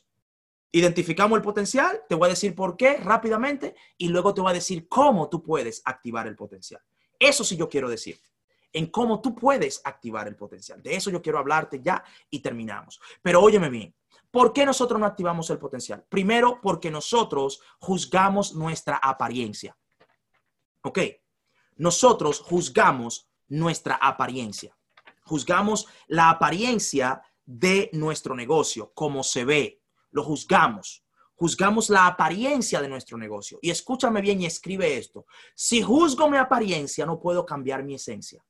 Identificamos el potencial, te voy a decir por qué rápidamente y luego te voy a decir cómo tú puedes activar el potencial. Eso sí yo quiero decirte, en cómo tú puedes activar el potencial. De eso yo quiero hablarte ya y terminamos. Pero óyeme bien, ¿Por qué nosotros no activamos el potencial? Primero, porque nosotros juzgamos nuestra apariencia. ¿Ok? Nosotros juzgamos nuestra apariencia. Juzgamos la apariencia de nuestro negocio, como se ve. Lo juzgamos. Juzgamos la apariencia de nuestro negocio. Y escúchame bien y escribe esto. Si juzgo mi apariencia, no puedo cambiar mi esencia.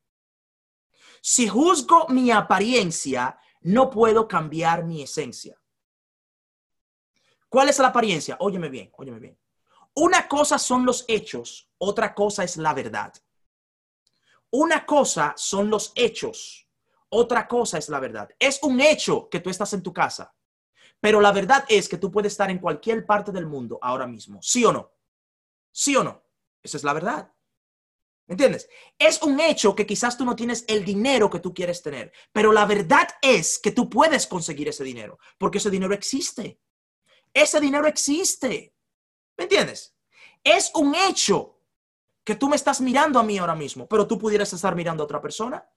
Si juzgo mi apariencia, no puedo cambiar mi esencia. ¿Cuál es la apariencia? Óyeme bien, óyeme bien. Una cosa son los hechos, otra cosa es la verdad. Una cosa son los hechos, otra cosa es la verdad. Es un hecho que tú estás en tu casa, pero la verdad es que tú puedes estar en cualquier parte del mundo ahora mismo, ¿sí o no? ¿Sí o no? Esa es la verdad. ¿Entiendes? Es un hecho que quizás tú no tienes el dinero que tú quieres tener, pero la verdad es que tú puedes conseguir ese dinero, porque ese dinero existe. Ese dinero existe. ¿Me entiendes? Es un hecho que tú me estás mirando a mí ahora mismo, pero tú pudieras estar mirando a otra persona.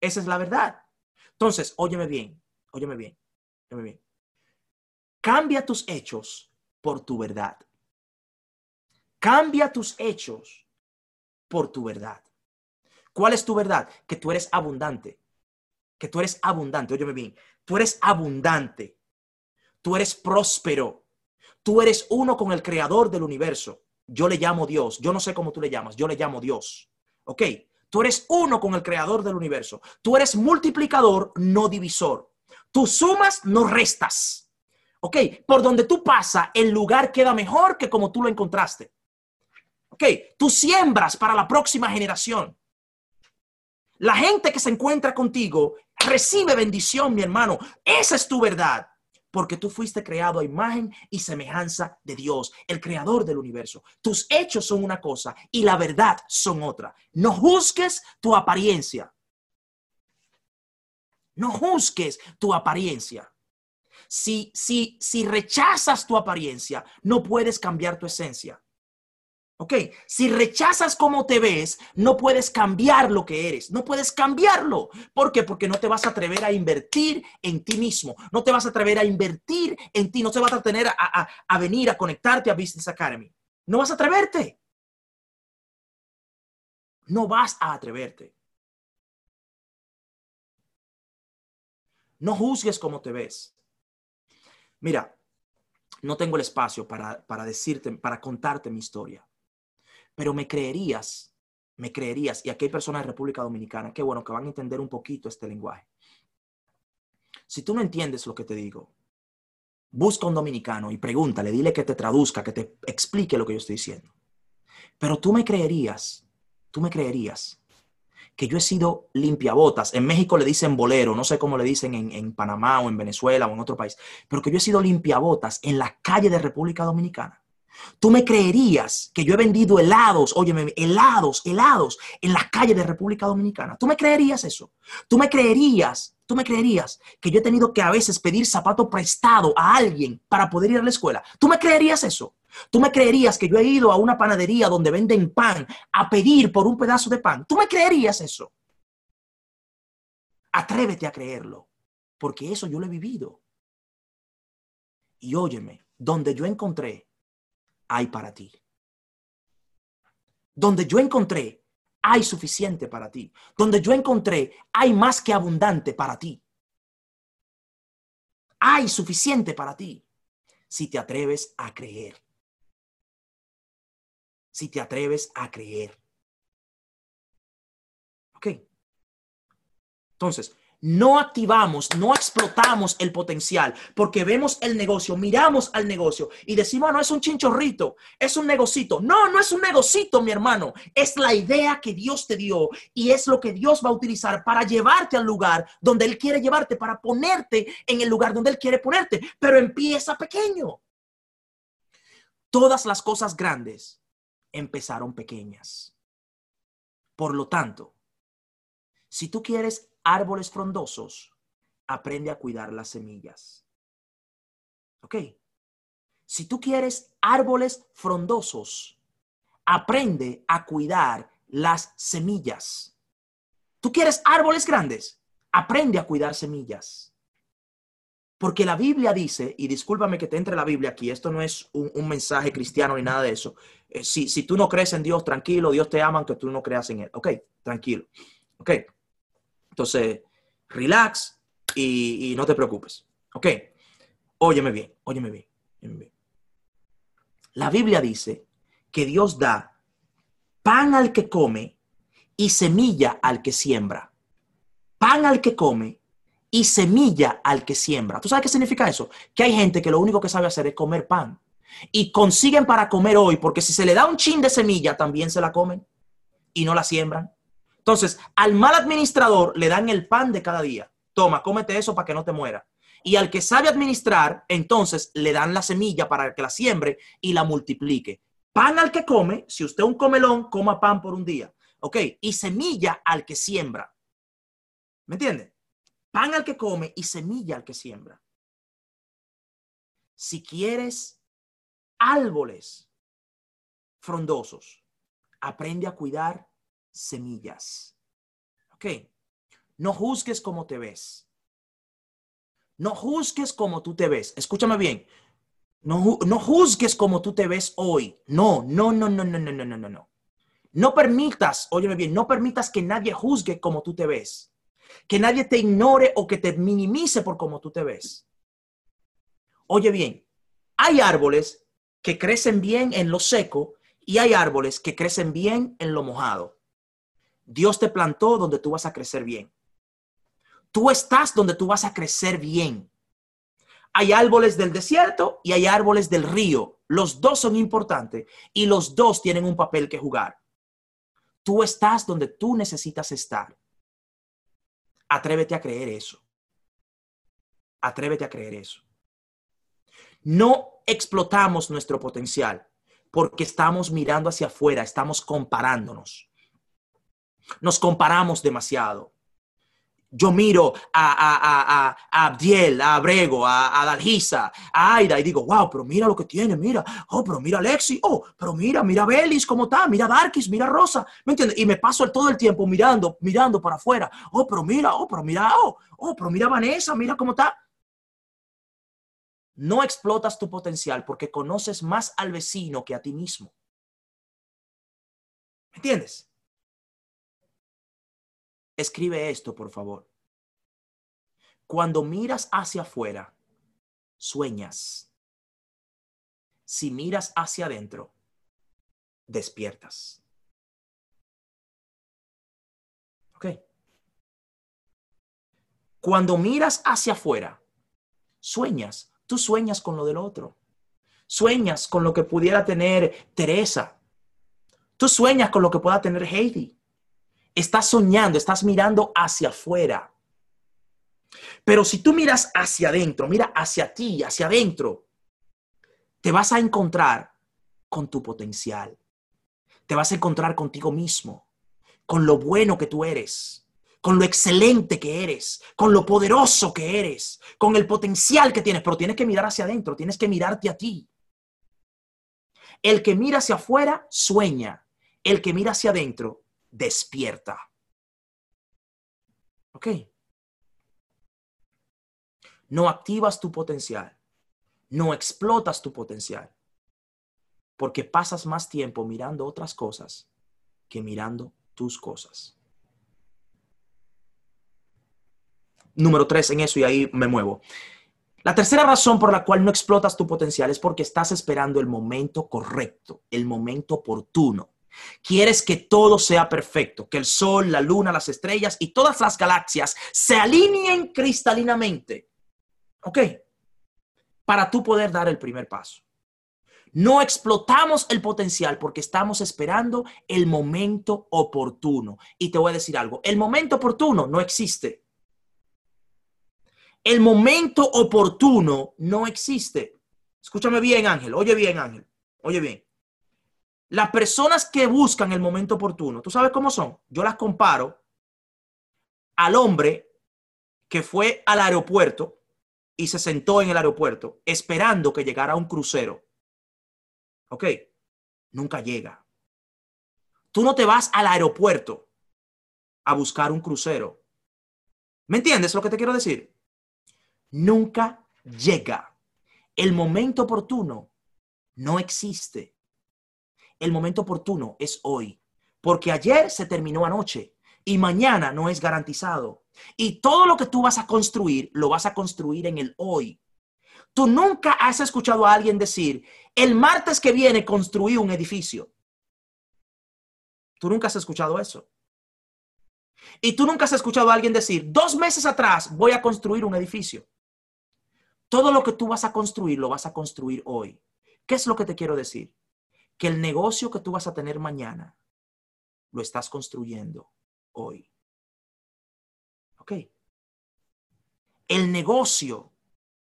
Esa es la verdad. Entonces, óyeme bien, óyeme bien, óyeme bien. Cambia tus hechos por tu verdad. Cambia tus hechos por tu verdad. ¿Cuál es tu verdad? Que tú eres abundante. Que tú eres abundante. Óyeme bien. Tú eres abundante. Tú eres próspero. Tú eres uno con el creador del universo. Yo le llamo Dios. Yo no sé cómo tú le llamas. Yo le llamo Dios. ¿Ok? Tú eres uno con el creador del universo. Tú eres multiplicador, no divisor. Tú sumas, no restas. ¿Ok? Por donde tú pasas, el lugar queda mejor que como tú lo encontraste. ¿Ok? Tú siembras para la próxima generación. La gente que se encuentra contigo recibe bendición, mi hermano. Esa es tu verdad porque tú fuiste creado a imagen y semejanza de Dios, el creador del universo. Tus hechos son una cosa y la verdad son otra. No juzgues tu apariencia. No juzgues tu apariencia. Si, si, si rechazas tu apariencia, no puedes cambiar tu esencia. ¿Ok? Si rechazas cómo te ves, no puedes cambiar lo que eres, no puedes cambiarlo. ¿Por qué? Porque no te vas a atrever a invertir en ti mismo, no te vas a atrever a invertir en ti, no te vas a atrever a, a venir a conectarte a Business Academy. No vas a atreverte. No vas a atreverte. No juzgues cómo te ves. Mira, no tengo el espacio para, para decirte, para contarte mi historia. Pero me creerías, me creerías, y aquí hay personas de República Dominicana, que bueno, que van a entender un poquito este lenguaje. Si tú no entiendes lo que te digo, busca un dominicano y pregúntale, dile que te traduzca, que te explique lo que yo estoy diciendo. Pero tú me creerías, tú me creerías que yo he sido limpiabotas. En México le dicen bolero, no sé cómo le dicen en, en, Panamá o en Venezuela o en otro país, pero que yo he sido limpiabotas en la calle de República Dominicana. Tú me creerías que yo he vendido helados, óyeme, helados, helados en la calle de República Dominicana. ¿Tú me creerías eso? ¿Tú me creerías, tú me creerías que yo he tenido que a veces pedir zapato prestado a alguien para poder ir a la escuela? ¿Tú me creerías eso? ¿Tú me creerías que yo he ido a una panadería donde venden pan a pedir por un pedazo de pan? ¿Tú me creerías eso? Atrévete a creerlo, porque eso yo lo he vivido. Y óyeme, donde yo encontré hay para ti. Donde yo encontré, hay suficiente para ti. Donde yo encontré, hay más que abundante para ti. Hay suficiente para ti si te atreves a creer. Si te atreves a creer. ¿Ok? Entonces, no activamos, no explotamos el potencial porque vemos el negocio, miramos al negocio y decimos, ah, no es un chinchorrito, es un negocito. No, no es un negocito, mi hermano. Es la idea que Dios te dio y es lo que Dios va a utilizar para llevarte al lugar donde Él quiere llevarte, para ponerte en el lugar donde Él quiere ponerte. Pero empieza pequeño. Todas las cosas grandes empezaron pequeñas. Por lo tanto, si tú quieres árboles frondosos, aprende a cuidar las semillas. ¿Ok? Si tú quieres árboles frondosos, aprende a cuidar las semillas. ¿Tú quieres árboles grandes? Aprende a cuidar semillas. Porque la Biblia dice, y discúlpame que te entre la Biblia aquí, esto no es un, mensaje cristiano ni nada de eso. Eh, si, si tú no crees en Dios, tranquilo, Dios te ama aunque tú no creas en Él. Ok, tranquilo. Ok. Entonces, relax y, no te preocupes. ¿Ok? Óyeme bien, óyeme bien, óyeme bien. La Biblia dice que Dios da pan al que come y semilla al que siembra. Pan al que come y semilla al que siembra. ¿Tú sabes qué significa eso? Que hay gente que lo único que sabe hacer es comer pan. Y consiguen para comer hoy, porque si se le da un chin de semilla, también se la comen y no la siembran. Entonces, al mal administrador le dan el pan de cada día. Toma, cómete eso para que no te muera. Y al que sabe administrar, entonces le dan la semilla para que la siembre y la multiplique. Pan al que come, si usted un comelón, coma pan por un día. ¿Ok? Y semilla al que siembra. ¿Me entiende? Pan al que come y semilla al que siembra. Si quieres árboles frondosos, aprende a cuidar semillas. Ok. No juzgues como te ves. No juzgues como tú te ves. Escúchame bien. No, no juzgues como tú te ves hoy. No, no, no, no, no, no, no, no, no. No permitas, óyeme bien, no permitas que nadie juzgue como tú te ves. Que nadie te ignore o que te minimice por cómo tú te ves. Oye bien, hay árboles que crecen bien en lo seco y hay árboles que crecen bien en lo mojado. Dios te plantó donde tú vas a crecer bien. Tú estás donde tú vas a crecer bien. Hay árboles del desierto y hay árboles del río. Los dos son importantes y los dos tienen un papel que jugar. Tú estás donde tú necesitas estar. Atrévete a creer eso. Atrévete a creer eso. No explotamos nuestro potencial porque estamos mirando hacia afuera, estamos comparándonos. Nos comparamos demasiado. Yo miro a, a, a, a Abdiel, a Abrego, a, a Dalgisa, a Aida y digo, wow, pero mira lo que tiene, mira, oh, pero mira Alexi, oh, pero mira, mira Belis, cómo está, mira Darkis, mira Rosa, ¿me entiendes? Y me paso todo el tiempo mirando, mirando para afuera, oh, pero mira, oh, pero mira, oh, oh, pero mira Vanessa, mira cómo está. No explotas tu potencial porque conoces más al vecino que a ti mismo. ¿Me entiendes? Escribe esto, por favor. Cuando miras hacia afuera, sueñas. Si miras hacia adentro, despiertas. ¿Ok? Cuando miras hacia afuera, sueñas. Tú sueñas con lo del otro. Sueñas con lo que pudiera tener Teresa. Tú sueñas con lo que pueda tener Heidi. Estás soñando, estás mirando hacia afuera. Pero si tú miras hacia adentro, mira hacia ti, hacia adentro, te vas a encontrar con tu potencial. Te vas a encontrar contigo mismo, con lo bueno que tú eres, con lo excelente que eres, con lo poderoso que eres, con el potencial que tienes, pero tienes que mirar hacia adentro, tienes que mirarte a ti. El que mira hacia afuera sueña, el que mira hacia adentro despierta. ¿Ok? No activas tu potencial, no explotas tu potencial, porque pasas más tiempo mirando otras cosas que mirando tus cosas. Número tres en eso y ahí me muevo. La tercera razón por la cual no explotas tu potencial es porque estás esperando el momento correcto, el momento oportuno. Quieres que todo sea perfecto, que el sol, la luna, las estrellas y todas las galaxias se alineen cristalinamente. ¿Ok? Para tú poder dar el primer paso. No explotamos el potencial porque estamos esperando el momento oportuno. Y te voy a decir algo, el momento oportuno no existe. El momento oportuno no existe. Escúchame bien, Ángel. Oye bien, Ángel. Oye bien. Las personas que buscan el momento oportuno, ¿tú sabes cómo son? Yo las comparo al hombre que fue al aeropuerto y se sentó en el aeropuerto esperando que llegara un crucero. ¿Ok? Nunca llega. Tú no te vas al aeropuerto a buscar un crucero. ¿Me entiendes lo que te quiero decir? Nunca llega. El momento oportuno no existe el momento oportuno es hoy, porque ayer se terminó anoche y mañana no es garantizado. Y todo lo que tú vas a construir, lo vas a construir en el hoy. Tú nunca has escuchado a alguien decir, el martes que viene construí un edificio. Tú nunca has escuchado eso. Y tú nunca has escuchado a alguien decir, dos meses atrás voy a construir un edificio. Todo lo que tú vas a construir, lo vas a construir hoy. ¿Qué es lo que te quiero decir? Que el negocio que tú vas a tener mañana lo estás construyendo hoy. ¿Ok? El negocio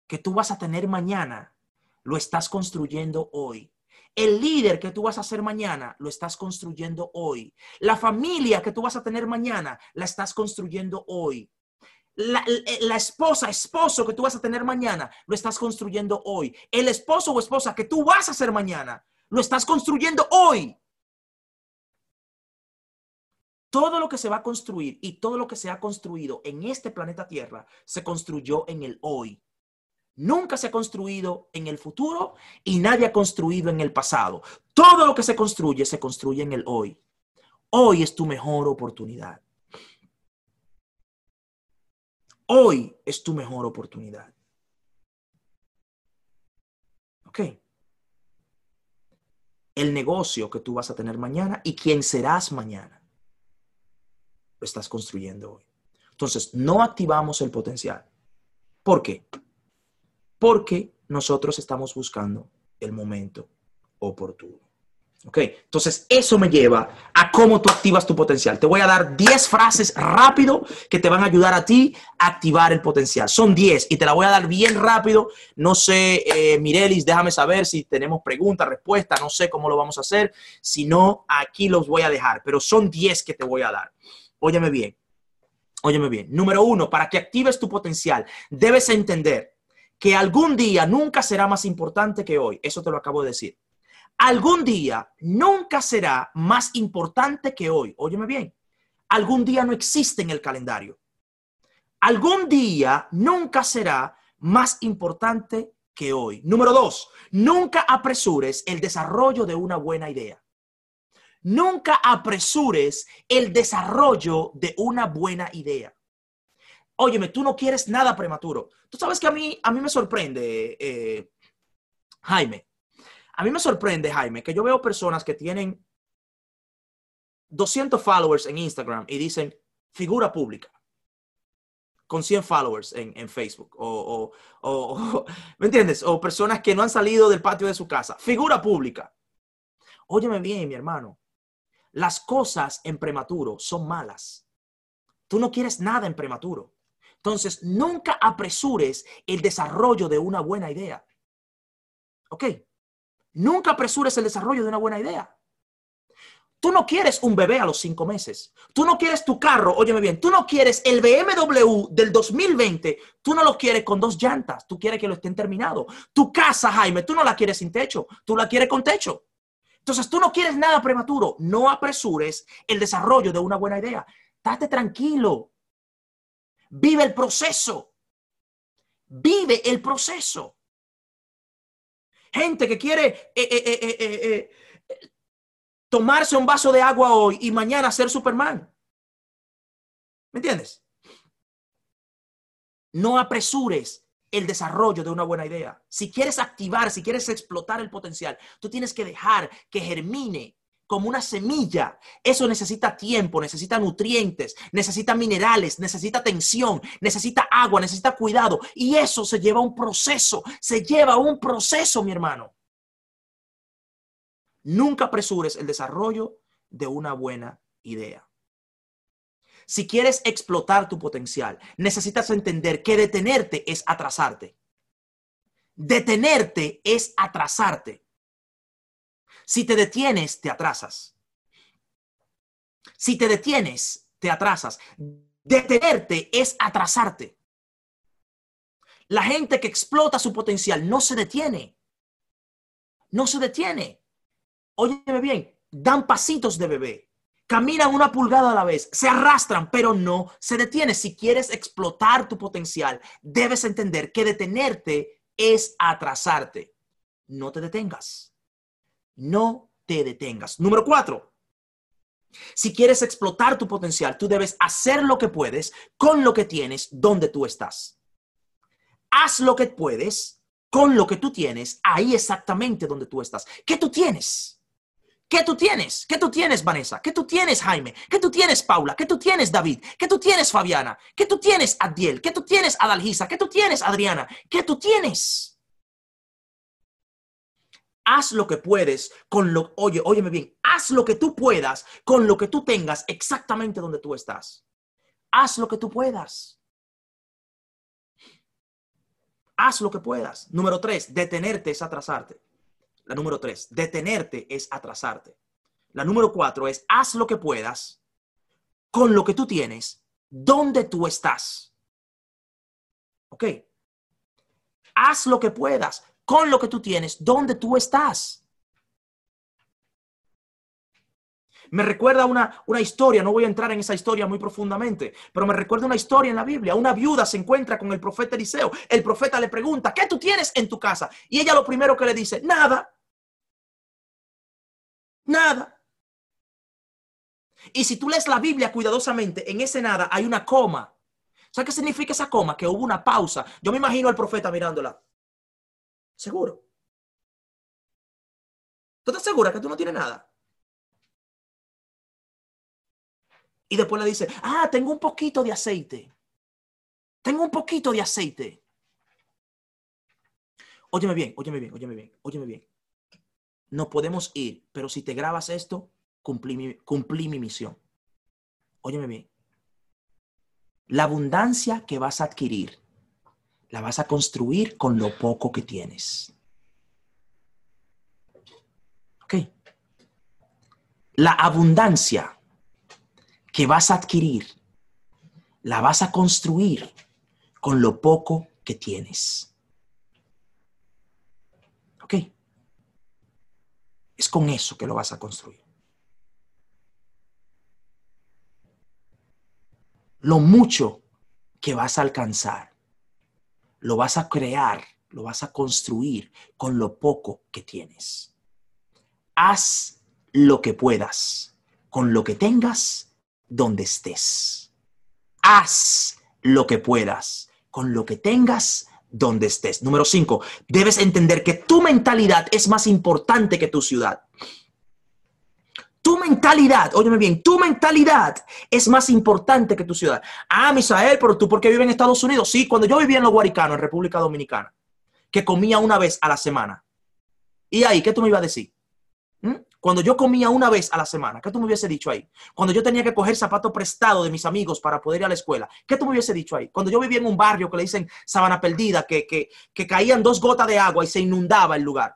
que tú vas a tener mañana lo estás construyendo hoy. El líder que tú vas a ser mañana lo estás construyendo hoy. La familia que tú vas a tener mañana la estás construyendo hoy. La, la, esposa, esposo que tú vas a tener mañana, lo estás construyendo hoy. El esposo o esposa que tú vas a ser mañana, lo estás construyendo hoy. Todo lo que se va a construir y todo lo que se ha construido en este planeta Tierra se construyó en el hoy. Nunca se ha construido en el futuro y nadie ha construido en el pasado. Todo lo que se construye se construye en el hoy. Hoy es tu mejor oportunidad. Hoy es tu mejor oportunidad. ¿Ok? El negocio que tú vas a tener mañana y quién serás mañana. Lo estás construyendo hoy. Entonces, no activamos el potencial. ¿Por qué? Porque nosotros estamos buscando el momento oportuno. ¿Ok? Entonces, eso me lleva a cómo tú activas tu potencial. Te voy a dar 10 frases rápido que te van a ayudar a ti a activar el potencial. Son 10 y te la voy a dar bien rápido. No sé, eh, Mirelis, déjame saber si tenemos preguntas, respuestas. No sé cómo lo vamos a hacer. Si no, aquí los voy a dejar. Pero son 10 que te voy a dar. Óyeme bien. Óyeme bien. Número uno, para que actives tu potencial, debes entender que algún día nunca será más importante que hoy. Eso te lo acabo de decir algún día nunca será más importante que hoy. Óyeme bien, algún día no existe en el calendario. Algún día nunca será más importante que hoy. Número dos, nunca apresures el desarrollo de una buena idea. Nunca apresures el desarrollo de una buena idea. Óyeme, tú no quieres nada prematuro. Tú sabes que a mí, a mí me sorprende, eh, Jaime, a mí me sorprende, Jaime, que yo veo personas que tienen 200 followers en Instagram y dicen figura pública con 100 followers en, Facebook. O, o, ¿Me entiendes? O personas que no han salido del patio de su casa. Figura pública. Óyeme bien, mi hermano. Las cosas en prematuro son malas. Tú no quieres nada en prematuro. Entonces, nunca apresures el desarrollo de una buena idea. ¿Ok? Nunca apresures el desarrollo de una buena idea. Tú no quieres un bebé a los cinco meses. Tú no quieres tu carro, óyeme bien, tú no quieres el BMW del 2020. Tú no lo quieres con dos llantas. Tú quieres que lo estén terminado. Tu casa, Jaime, tú no la quieres sin techo. Tú la quieres con techo. Entonces tú no quieres nada prematuro. No apresures el desarrollo de una buena idea. Date tranquilo. Vive el proceso. Vive el proceso. Gente que quiere eh, eh, eh, tomarse un vaso de agua hoy y mañana ser Superman. ¿Me entiendes? No apresures el desarrollo de una buena idea. Si quieres activar, si quieres explotar el potencial, tú tienes que dejar que germine como una semilla. Eso necesita tiempo, necesita nutrientes, necesita minerales, necesita tensión, necesita agua, necesita cuidado. Y eso se lleva un proceso, se lleva un proceso, mi hermano. Nunca apresures el desarrollo de una buena idea. Si quieres explotar tu potencial, necesitas entender que detenerte es atrasarte. Detenerte es atrasarte. Si te detienes, te atrasas. Si te detienes, te atrasas. Detenerte es atrasarte. La gente que explota su potencial no se detiene. No se detiene óyeme bien, dan pasitos de bebé, caminan una pulgada a la vez, se arrastran, pero no se detienen. Si quieres explotar tu potencial, debes entender que detenerte es atrasarte. No te detengas. No te detengas. Número cuatro. Si quieres explotar tu potencial, tú debes hacer lo que puedes con lo que tienes donde tú estás. Haz lo que puedes con lo que tú tienes ahí exactamente donde tú estás. ¿Qué tú tienes? ¿Qué tú tienes? ¿Qué tú tienes, Vanessa? ¿Qué tú tienes, Jaime? ¿Qué tú tienes, Paula? ¿Qué tú tienes, David? ¿Qué tú tienes, Fabiana? ¿Qué tú tienes, Adiel? ¿Qué tú tienes, Adalgisa? ¿Qué tú tienes, Adriana? ¿Qué tú tienes? Haz lo que puedes con lo, oye, óyeme bien, haz lo que tú puedas con lo que tú tengas exactamente donde tú estás. Haz lo que tú puedas. Haz lo que puedas. Número tres, detenerte es atrasarte. La número tres, detenerte es atrasarte. La número cuatro es haz lo que puedas con lo que tú tienes, donde tú estás. ¿Ok? Haz lo que puedas con lo que tú tienes, donde tú estás. Me recuerda una, una historia, no voy a entrar en esa historia muy profundamente, pero me recuerda una historia en la Biblia. Una viuda se encuentra con el profeta Eliseo. El profeta le pregunta, ¿qué tú tienes en tu casa? Y ella lo primero que le dice, nada. Nada. Y si tú lees la Biblia cuidadosamente, en ese nada hay una coma. ¿Sabes qué significa esa coma? Que hubo una pausa. Yo me imagino al profeta mirándola. ¿Seguro? ¿Tú estás segura que tú no tienes nada? Y después le dice, ah, tengo un poquito de aceite. Tengo un poquito de aceite. Óyeme bien, óyeme bien, óyeme bien, óyeme bien no podemos ir, pero si te grabas esto, cumplí mi, cumplí mi misión. Óyeme bien. La abundancia que vas a adquirir, la vas a construir con lo poco que tienes. ¿Ok? La abundancia que vas a adquirir, la vas a construir con lo poco que tienes. ¿Ok? Es con eso que lo vas a construir. Lo mucho que vas a alcanzar, lo vas a crear, lo vas a construir con lo poco que tienes. Haz lo que puedas con lo que tengas donde estés. Haz lo que puedas con lo que tengas donde estés. Número cinco, debes entender que tu mentalidad es más importante que tu ciudad. Tu mentalidad, óyeme bien, tu mentalidad es más importante que tu ciudad. Ah, Misael, pero tú por qué vives en Estados Unidos? Sí, cuando yo vivía en los Guaricanos, en República Dominicana, que comía una vez a la semana. ¿Y ahí qué tú me ibas a decir? ¿Mm? Cuando yo comía una vez a la semana, ¿qué tú me hubiese dicho ahí? Cuando yo tenía que coger zapatos prestados de mis amigos para poder ir a la escuela, ¿qué tú me hubiese dicho ahí? Cuando yo vivía en un barrio que le dicen sabana perdida, que, que, caían dos gotas de agua y se inundaba el lugar,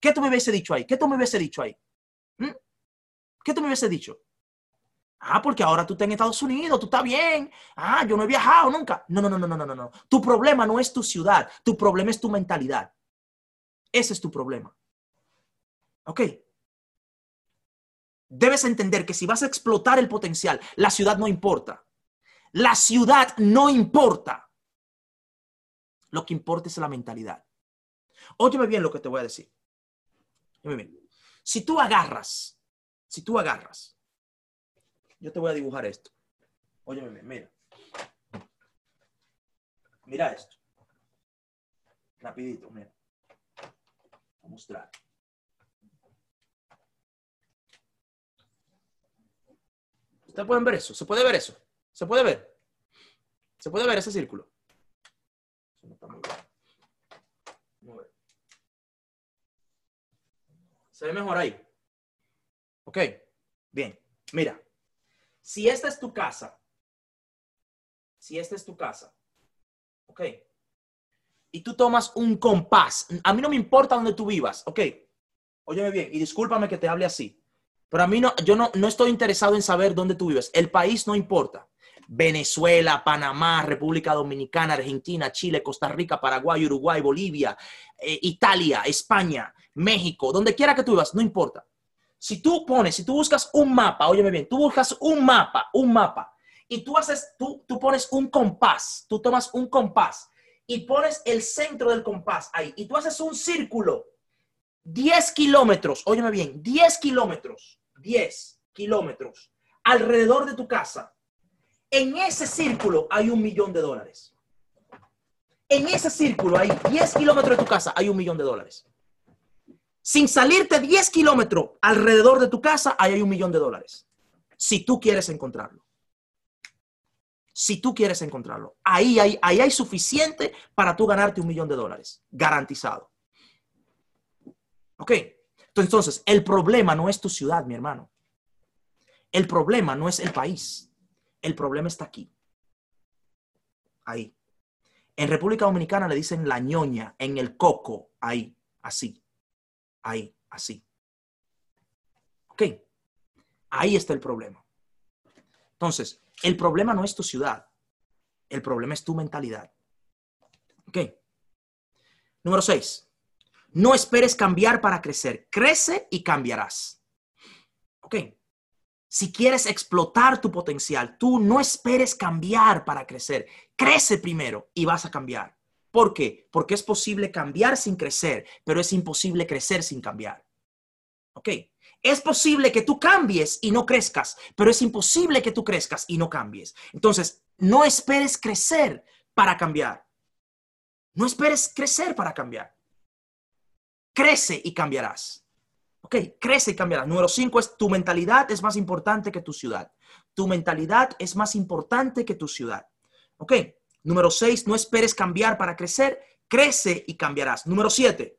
¿qué tú me hubiese dicho ahí? ¿Qué tú me hubiese dicho ahí? ¿Mm? ¿Qué tú me hubiese dicho? Ah, porque ahora tú estás en Estados Unidos, tú estás bien. Ah, yo no he viajado nunca. No, no, no, no, no, no, no. Tu problema no es tu ciudad, tu problema es tu mentalidad. Ese es tu problema. ¿Ok? debes entender que si vas a explotar el potencial, la ciudad no importa. La ciudad no importa. Lo que importa es la mentalidad. Óyeme bien lo que te voy a decir. Óyeme bien. Si tú agarras, si tú agarras, yo te voy a dibujar esto. Óyeme bien, mira. Mira esto. Rapidito, mira. Voy a mostrar. Ustedes pueden ver eso. ¿Se puede ver eso? ¿Se puede ver? ¿Se puede ver ese círculo? Se ve mejor ahí. Ok, bien. Mira, si esta es tu casa, si esta es tu casa, ok, y tú tomas un compás, a mí no me importa dónde tú vivas, ok, óyeme bien, y discúlpame que te hable así. Pero a mí no, yo no, no estoy interesado en saber dónde tú vives. El país no importa. Venezuela, Panamá, República Dominicana, Argentina, Chile, Costa Rica, Paraguay, Uruguay, Bolivia, eh, Italia, España, México, donde quiera que tú vivas, no importa. Si tú pones, si tú buscas un mapa, óyeme bien, tú buscas un mapa, un mapa, y tú haces, tú, tú pones un compás, tú tomas un compás y pones el centro del compás ahí, y tú haces un círculo, 10 kilómetros, óyeme bien, 10 kilómetros 10 kilómetros alrededor de tu casa, en ese círculo hay un millón de dólares. En ese círculo hay 10 kilómetros de tu casa, hay un millón de dólares. Sin salirte 10 kilómetros alrededor de tu casa, hay un millón de dólares. Si tú quieres encontrarlo. Si tú quieres encontrarlo. Ahí hay, ahí hay suficiente para tú ganarte un millón de dólares. Garantizado. ¿Ok? Entonces, el problema no es tu ciudad, mi hermano. El problema no es el país. El problema está aquí. Ahí. En República Dominicana le dicen la ñoña, en el coco, ahí, así. Ahí, así. ¿Ok? Ahí está el problema. Entonces, el problema no es tu ciudad. El problema es tu mentalidad. ¿Ok? Número seis. No esperes cambiar para crecer. Crece y cambiarás. ¿Ok? Si quieres explotar tu potencial, tú no esperes cambiar para crecer. Crece primero y vas a cambiar. ¿Por qué? Porque es posible cambiar sin crecer, pero es imposible crecer sin cambiar. ¿Ok? Es posible que tú cambies y no crezcas, pero es imposible que tú crezcas y no cambies. Entonces, no esperes crecer para cambiar. No esperes crecer para cambiar crece y cambiarás. Ok, crece y cambiarás. Número cinco es tu mentalidad es más importante que tu ciudad. Tu mentalidad es más importante que tu ciudad. Ok, número seis, no esperes cambiar para crecer, crece y cambiarás. Número siete,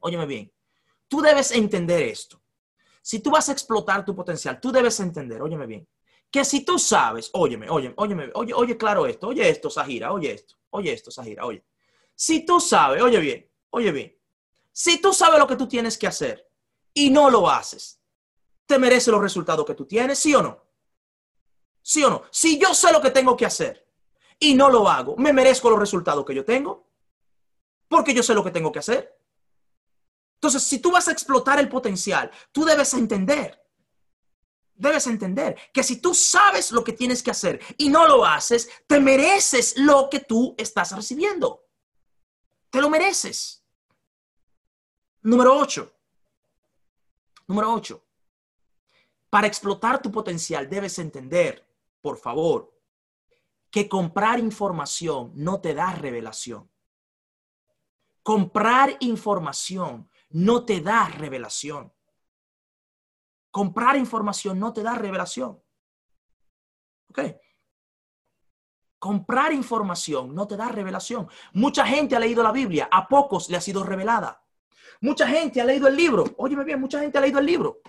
óyeme bien, tú debes entender esto. Si tú vas a explotar tu potencial, tú debes entender, óyeme bien, que si tú sabes, óyeme, óyeme, óyeme, oye, oye, claro esto, oye esto, Sahira, oye esto, oye esto, Sahira, oye. Si tú sabes, oye bien, oye bien, si tú sabes lo que tú tienes que hacer y no lo haces, ¿te merece los resultados que tú tienes? ¿Sí o no? ¿Sí o no? Si yo sé lo que tengo que hacer y no lo hago, ¿me merezco los resultados que yo tengo? Porque yo sé lo que tengo que hacer. Entonces, si tú vas a explotar el potencial, tú debes entender, debes entender que si tú sabes lo que tienes que hacer y no lo haces, te mereces lo que tú estás recibiendo. Te lo mereces. Número 8. Número 8. Para explotar tu potencial debes entender, por favor, que comprar información no te da revelación. Comprar información no te da revelación. Comprar información no te da revelación. Comprar información no te da revelación. Mucha gente ha leído la Biblia, a pocos le ha sido revelada. Mucha gente ha leído el libro. Óyeme bien, mucha gente ha leído el libro.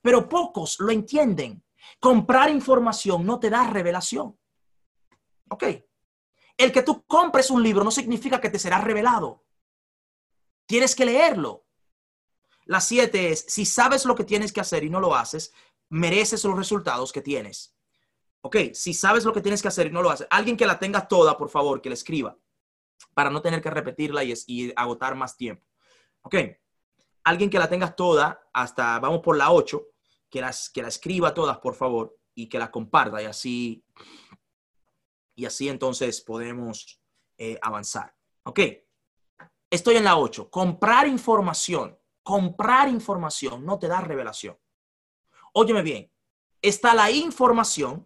Pero pocos lo entienden. Comprar información no te da revelación. ¿Ok? El que tú compres un libro no significa que te será revelado. Tienes que leerlo. La siete es, si sabes lo que tienes que hacer y no lo haces, mereces los resultados que tienes. Ok, si sabes lo que tienes que hacer y no lo haces, alguien que la tenga toda, por favor, que la escriba, para no tener que repetirla y, agotar más tiempo. Ok, alguien que la tenga toda, hasta, vamos por la 8, que, las, que la escriba todas, por favor, y que la comparta, y así, y así entonces podemos eh, avanzar. Ok, estoy en la 8, comprar información comprar información no te da revelación. Óyeme bien, está la información,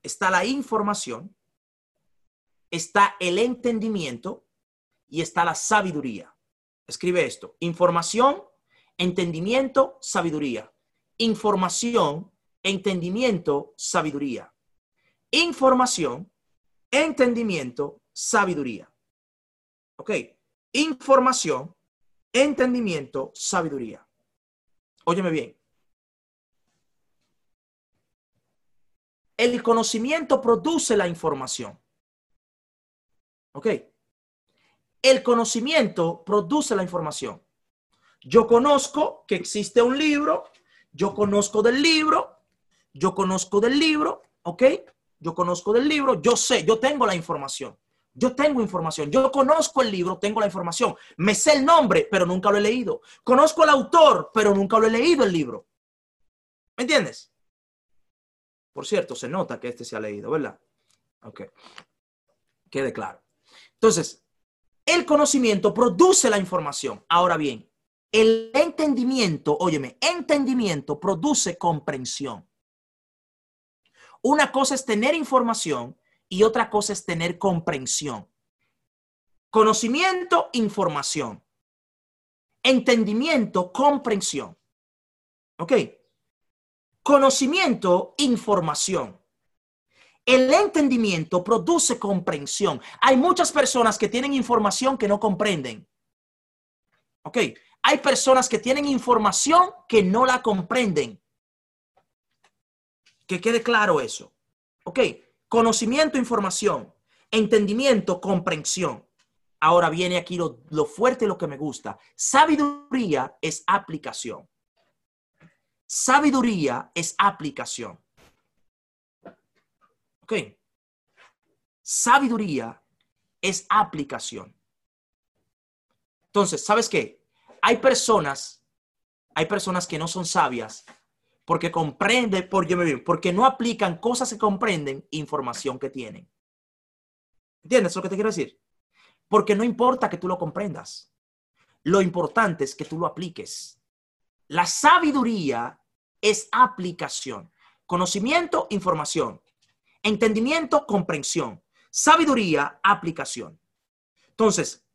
está la información, está el entendimiento y está la sabiduría. Escribe esto, información, entendimiento, sabiduría. Información, entendimiento, sabiduría. Información, entendimiento, sabiduría. ¿Ok? Información, entendimiento, sabiduría. Óyeme bien. El conocimiento produce la información. ¿Ok? El conocimiento produce la información. Yo conozco que existe un libro, yo conozco del libro, yo conozco del libro, ¿ok? Yo conozco del libro, yo sé, yo tengo la información. Yo tengo información, yo conozco el libro, tengo la información, me sé el nombre, pero nunca lo he leído. Conozco al autor, pero nunca lo he leído el libro. ¿Me entiendes? Por cierto, se nota que este se ha leído, ¿verdad? Ok. Quede claro. Entonces, el conocimiento produce la información. Ahora bien, el entendimiento, óyeme, entendimiento produce comprensión. Una cosa es tener información y otra cosa es tener comprensión. Conocimiento, información. Entendimiento, comprensión. ¿Ok? Conocimiento, información. El entendimiento produce comprensión. Hay muchas personas que tienen información que no comprenden. ¿Ok? Hay personas que tienen información que no la comprenden. Que quede claro eso. ¿Ok? Conocimiento, información. Entendimiento, comprensión. Ahora viene aquí lo, lo fuerte, lo que me gusta. Sabiduría es aplicación. Sabiduría es aplicación. Ok. Sabiduría es aplicación. Entonces, ¿sabes qué? Hay personas, hay personas que no son sabias porque comprende, porque, porque no aplican cosas que comprenden, información que tienen. ¿Entiendes lo que te quiero decir? Porque no importa que tú lo comprendas. Lo importante es que tú lo apliques. La sabiduría es aplicación. Conocimiento, información. Entendimiento, comprensión. Sabiduría, aplicación. Entonces,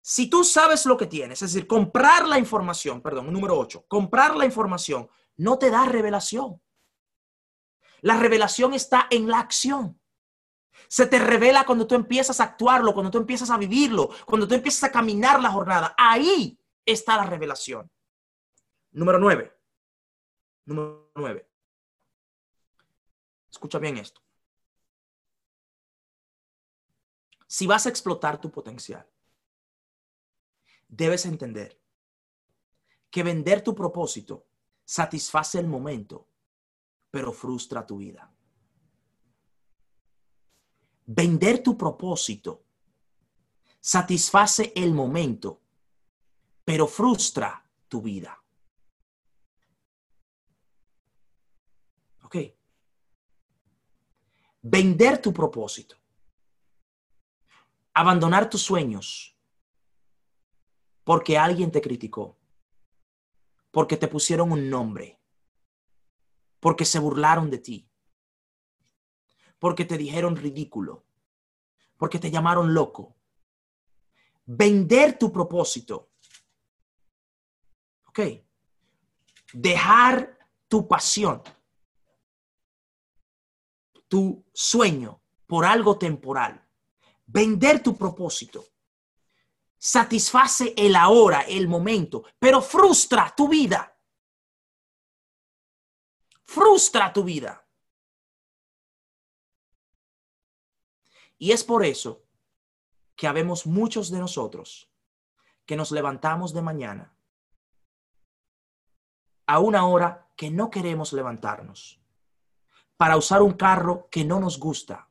si tú sabes lo que tienes, es decir, comprar la información, perdón, número 8, comprar la información no te da revelación. La revelación está en la acción. Se te revela cuando tú empiezas a actuarlo, cuando tú empiezas a vivirlo, cuando tú empiezas a caminar la jornada. Ahí está la revelación. Número nueve. Número nueve. Escucha bien esto. Si vas a explotar tu potencial, debes entender que vender tu propósito satisface el momento, pero frustra tu vida. Vender tu propósito satisface el momento, pero frustra tu vida. ¿Ok? Vender tu propósito. Abandonar tus sueños porque alguien te criticó porque te pusieron un nombre, porque se burlaron de ti, porque te dijeron ridículo, porque te llamaron loco. Vender tu propósito. ¿Ok? Dejar tu pasión, tu sueño por algo temporal. Vender tu propósito satisface el ahora, el momento, pero frustra tu vida. Frustra tu vida. Y es por eso que habemos muchos de nosotros que nos levantamos de mañana a una hora que no queremos levantarnos, para usar un carro que no nos gusta,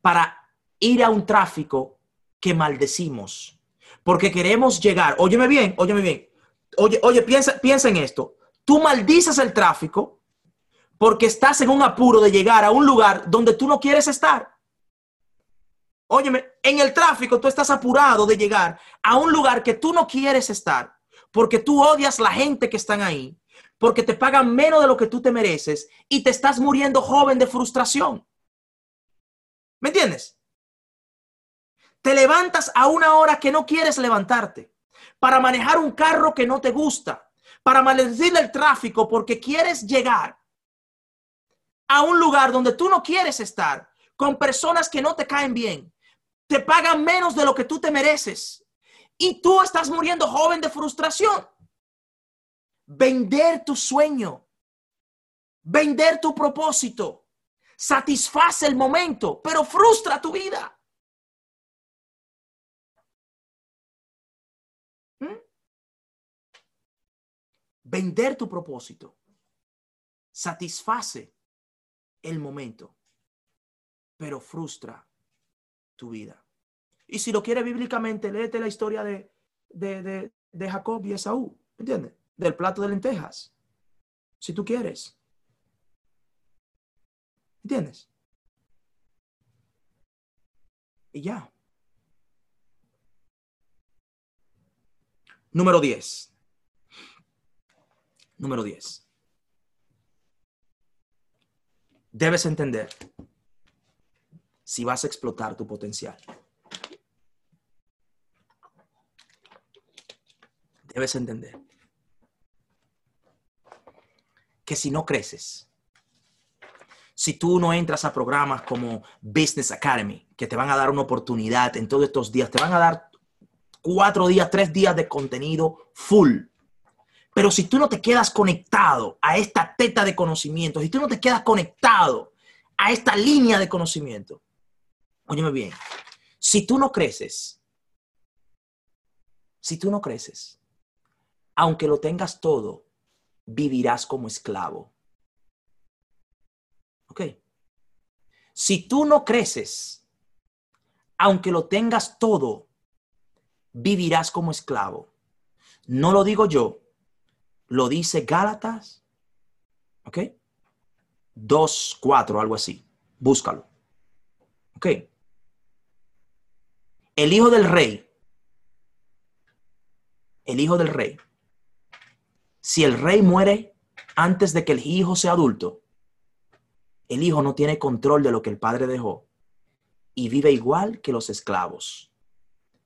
para ir a un tráfico que maldecimos, porque queremos llegar, óyeme bien, óyeme bien, oye, oye, piensa, piensa en esto, tú maldices el tráfico porque estás en un apuro de llegar a un lugar donde tú no quieres estar. Óyeme, en el tráfico tú estás apurado de llegar a un lugar que tú no quieres estar, porque tú odias la gente que están ahí, porque te pagan menos de lo que tú te mereces y te estás muriendo joven de frustración. ¿Me entiendes? Te levantas a una hora que no quieres levantarte para manejar un carro que no te gusta, para maldecir el tráfico porque quieres llegar a un lugar donde tú no quieres estar, con personas que no te caen bien, te pagan menos de lo que tú te mereces. Y tú estás muriendo joven de frustración. Vender tu sueño. Vender tu propósito. Satisface el momento, pero frustra tu vida. Vender tu propósito. Satisface el momento, pero frustra tu vida. Y si lo quiere bíblicamente, léete la historia de, de, de, Jacob y Esaú, ¿entiendes? Del plato de lentejas, si tú quieres. ¿Entiendes? Y ya. Número 10. Número 10. Debes entender si vas a explotar tu potencial. Debes entender que si no creces, si tú no entras a programas como Business Academy, que te van a dar una oportunidad en todos estos días, te van a dar cuatro días, tres días de contenido full. Pero si tú no te quedas conectado a esta teta de conocimiento, si tú no te quedas conectado a esta línea de conocimiento, óyeme bien, si tú no creces, si tú no creces, aunque lo tengas todo, vivirás como esclavo. ¿Ok? Si tú no creces, aunque lo tengas todo, vivirás como esclavo. No lo digo yo, lo dice Gálatas, ¿ok? 2, 4, algo así. Búscalo. ¿Ok? el hijo del rey, el hijo del rey, si el rey muere antes de que el hijo sea adulto, el hijo no tiene control de lo que el padre dejó y vive igual que los esclavos,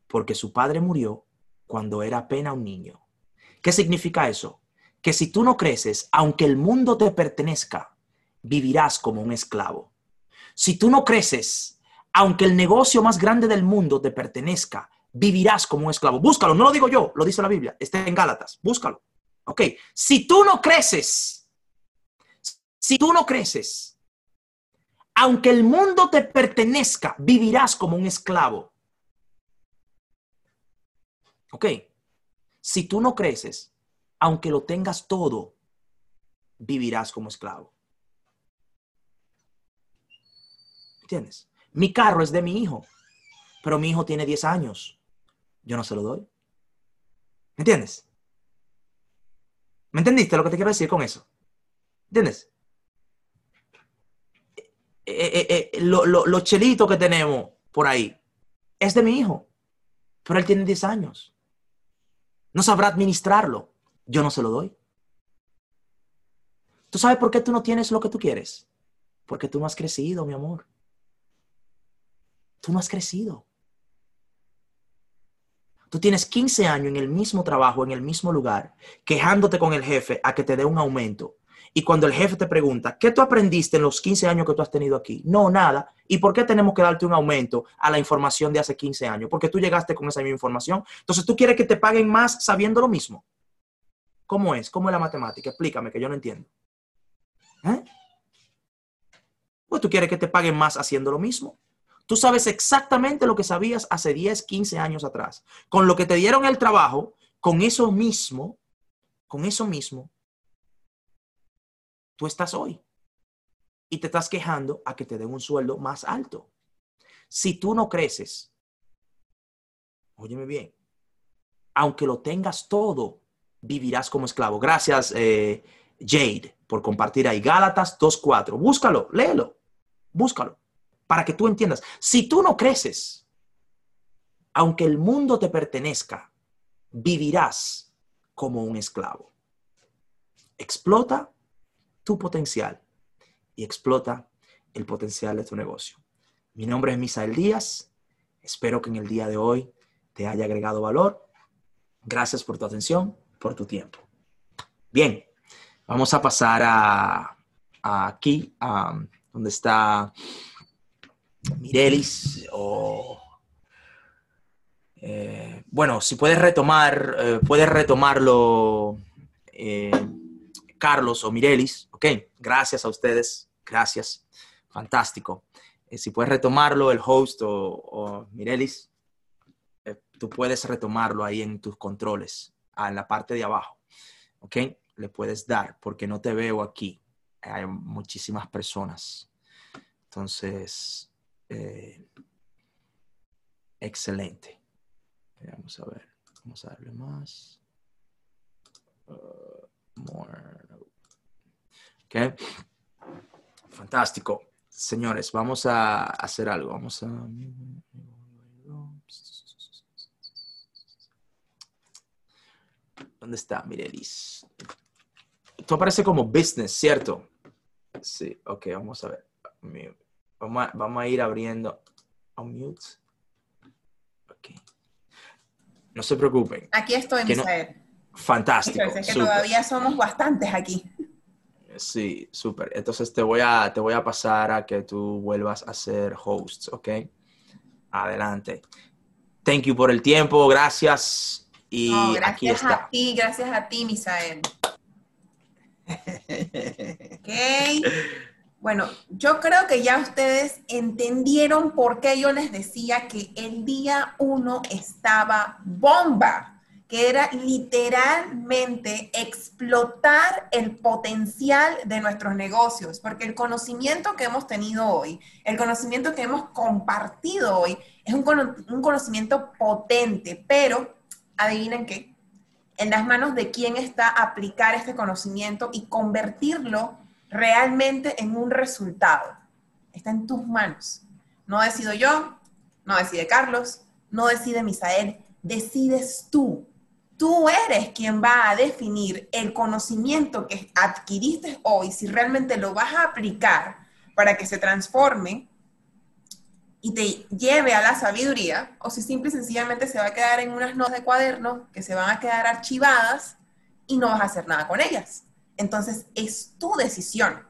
porque su padre murió cuando era apenas un niño. ¿Qué significa eso? Que si tú no creces, aunque el mundo te pertenezca, vivirás como un esclavo. Si tú no creces, aunque el negocio más grande del mundo te pertenezca, vivirás como un esclavo. Búscalo, no lo digo yo, lo dice la Biblia, está en Gálatas, búscalo. Ok, si tú no creces, si tú no creces, aunque el mundo te pertenezca, vivirás como un esclavo. Ok, si tú no creces, aunque lo tengas todo, vivirás como esclavo. ¿Entiendes? Mi carro es de mi hijo, pero mi hijo tiene 10 años. Yo no se lo doy. ¿Me entiendes? ¿Me entendiste lo que te quiero decir con eso? ¿Entiendes? Eh, eh, eh, los chelitos que tenemos por ahí es de mi hijo, pero él tiene 10 años. No sabrá administrarlo. Yo no se lo doy. ¿Tú sabes por qué tú no tienes lo que tú quieres? Porque tú no has crecido, mi amor. Tú no has crecido. Tú tienes 15 años en el mismo trabajo, en el mismo lugar, quejándote con el jefe a que te dé un aumento. Y cuando el jefe te pregunta, ¿qué tú aprendiste en los 15 años que tú has tenido aquí? No, nada. ¿Y por qué tenemos que darte un aumento a la información de hace 15 años? Porque tú llegaste con esa misma información. Entonces, ¿tú quieres que te paguen más sabiendo lo mismo? ¿Cómo es? ¿Cómo es la matemática? Explícame, que yo no entiendo. ¿Eh? Pues tú quieres que te paguen más haciendo lo mismo. Tú sabes exactamente lo que sabías hace 10, 15 años atrás. Con lo que te dieron el trabajo, con eso mismo, con eso mismo, tú estás hoy. Y te estás quejando a que te den un sueldo más alto. Si tú no creces, óyeme bien, aunque lo tengas todo, vivirás como esclavo. Gracias, eh, Jade, por compartir ahí. Gálatas 2.4. Búscalo, léelo, búscalo, para que tú entiendas. Si tú no creces, aunque el mundo te pertenezca, vivirás como un esclavo. Explota tu potencial y explota el potencial de tu negocio. Mi nombre es Misael Díaz. Espero que en el día de hoy te haya agregado valor. Gracias por tu atención, por tu tiempo. Bien, vamos a pasar a, aquí, a donde está Mirelis o... Eh, bueno, si puedes retomar, eh, puedes retomarlo. Eh, Carlos o Mirelis, ok, gracias a ustedes, gracias, fantástico. Si puedes retomarlo, el host o, Mirelis, eh, tú puedes retomarlo ahí en tus controles, en la parte de abajo, ok, le puedes dar, porque no te veo aquí, hay muchísimas personas. Entonces, eh, excelente. Vamos a ver, vamos a darle más. Uh, more. Ok. Fantástico. Señores, vamos a hacer algo. Vamos a... ¿Dónde está Mirelis? Esto aparece como business, ¿cierto? Sí, ok, vamos a ver. Vamos a, ir abriendo. Unmute. Ok. No se preocupen. Aquí estoy, Misael. Fantástico. Es que todavía somos bastantes aquí. Sí, súper. Entonces te voy, a, te voy a pasar a que tú vuelvas a ser host, ¿ok? Adelante. Thank you por el tiempo, gracias. Y gracias aquí está. a ti, gracias a ti, Misael. ok. Bueno, yo creo que ya ustedes entendieron por qué yo les decía que el día uno estaba bomba que era literalmente explotar el potencial de nuestros negocios, porque el conocimiento que hemos tenido hoy, el conocimiento que hemos compartido hoy, es un, conocimiento potente, pero adivinen qué, en las manos de quién está aplicar este conocimiento y convertirlo realmente en un resultado. Está en tus manos. No decido yo, no decide Carlos, no decide Misael, decides tú tú eres quien va a definir el conocimiento que adquiriste hoy, si realmente lo vas a aplicar para que se transforme y te lleve a la sabiduría, o si simple y sencillamente se va a quedar en unas notas de cuaderno que se van a quedar archivadas y no vas a hacer nada con ellas. Entonces, es tu decisión.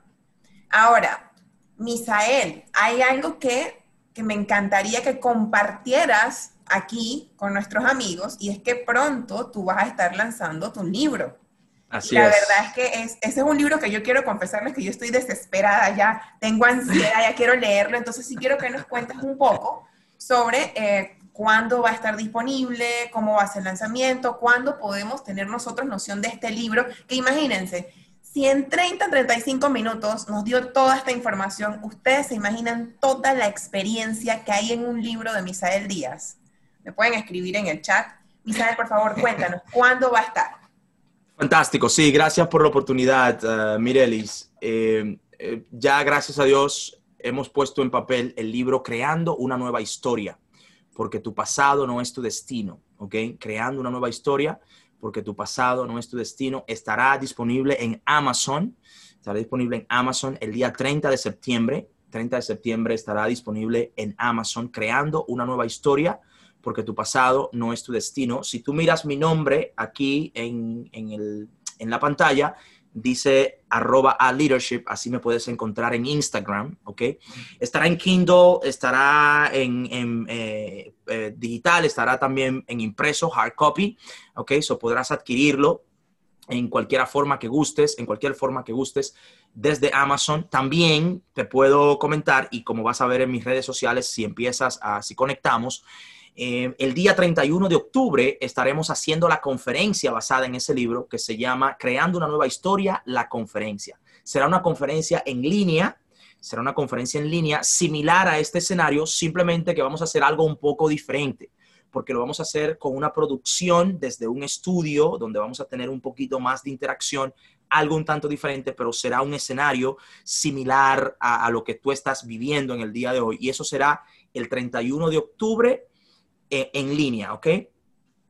Ahora, Misael, hay algo que, que me encantaría que compartieras aquí con nuestros amigos y es que pronto tú vas a estar lanzando tu libro. Así la verdad es que es, ese es un libro que yo quiero confesarles que yo estoy desesperada ya, tengo ansiedad, ya quiero leerlo, entonces sí quiero que nos cuentes un poco sobre eh, cuándo va a estar disponible, cómo va a ser el lanzamiento, cuándo podemos tener nosotros noción de este libro, que imagínense, si en 30, 35 minutos nos dio toda esta información, ustedes se imaginan toda la experiencia que hay en un libro de Misael Díaz me pueden escribir en el chat. Misael, por favor, cuéntanos, ¿cuándo va a estar? Fantástico, sí, gracias por la oportunidad, uh, Mirelis. Eh, eh, ya, gracias a Dios, hemos puesto en papel el libro Creando una nueva historia, porque tu pasado no es tu destino, ¿ok? Creando una nueva historia, porque tu pasado no es tu destino, estará disponible en Amazon, estará disponible en Amazon el día 30 de septiembre. 30 de septiembre estará disponible en Amazon, Creando una nueva historia porque tu pasado no es tu destino. Si tú miras mi nombre aquí en, la pantalla, dice arroba a leadership, así me puedes encontrar en Instagram, ¿ok? Estará en Kindle, estará en, eh, eh, digital, estará también en impreso, hard copy, ¿ok? So podrás adquirirlo en cualquier forma que gustes, en cualquier forma que gustes desde Amazon. También te puedo comentar, y como vas a ver en mis redes sociales, si empiezas a, si conectamos, eh, el día 31 de octubre estaremos haciendo la conferencia basada en ese libro que se llama Creando una nueva historia, la conferencia. Será una conferencia en línea, será una conferencia en línea similar a este escenario, simplemente que vamos a hacer algo un poco diferente porque lo vamos a hacer con una producción desde un estudio donde vamos a tener un poquito más de interacción, algo un tanto diferente, pero será un escenario similar a lo que tú estás viviendo en el día de hoy. Y eso será el 31 de octubre eh, en, línea, ¿ok?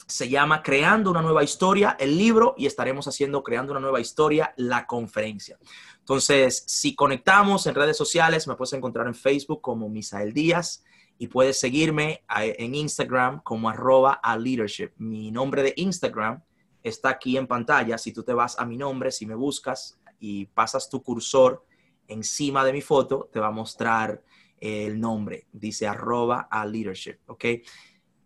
Se llama Creando una nueva historia, el libro, y estaremos haciendo Creando una nueva historia, la conferencia. Entonces, si conectamos en redes sociales, me puedes encontrar en Facebook como Misael Díaz y puedes seguirme en Instagram como arroba a leadership. Mi nombre de Instagram está aquí en pantalla. Si tú te vas a mi nombre, si me buscas y pasas tu cursor encima de mi foto, te va a mostrar el nombre. Dice arroba a leadership, ¿ok?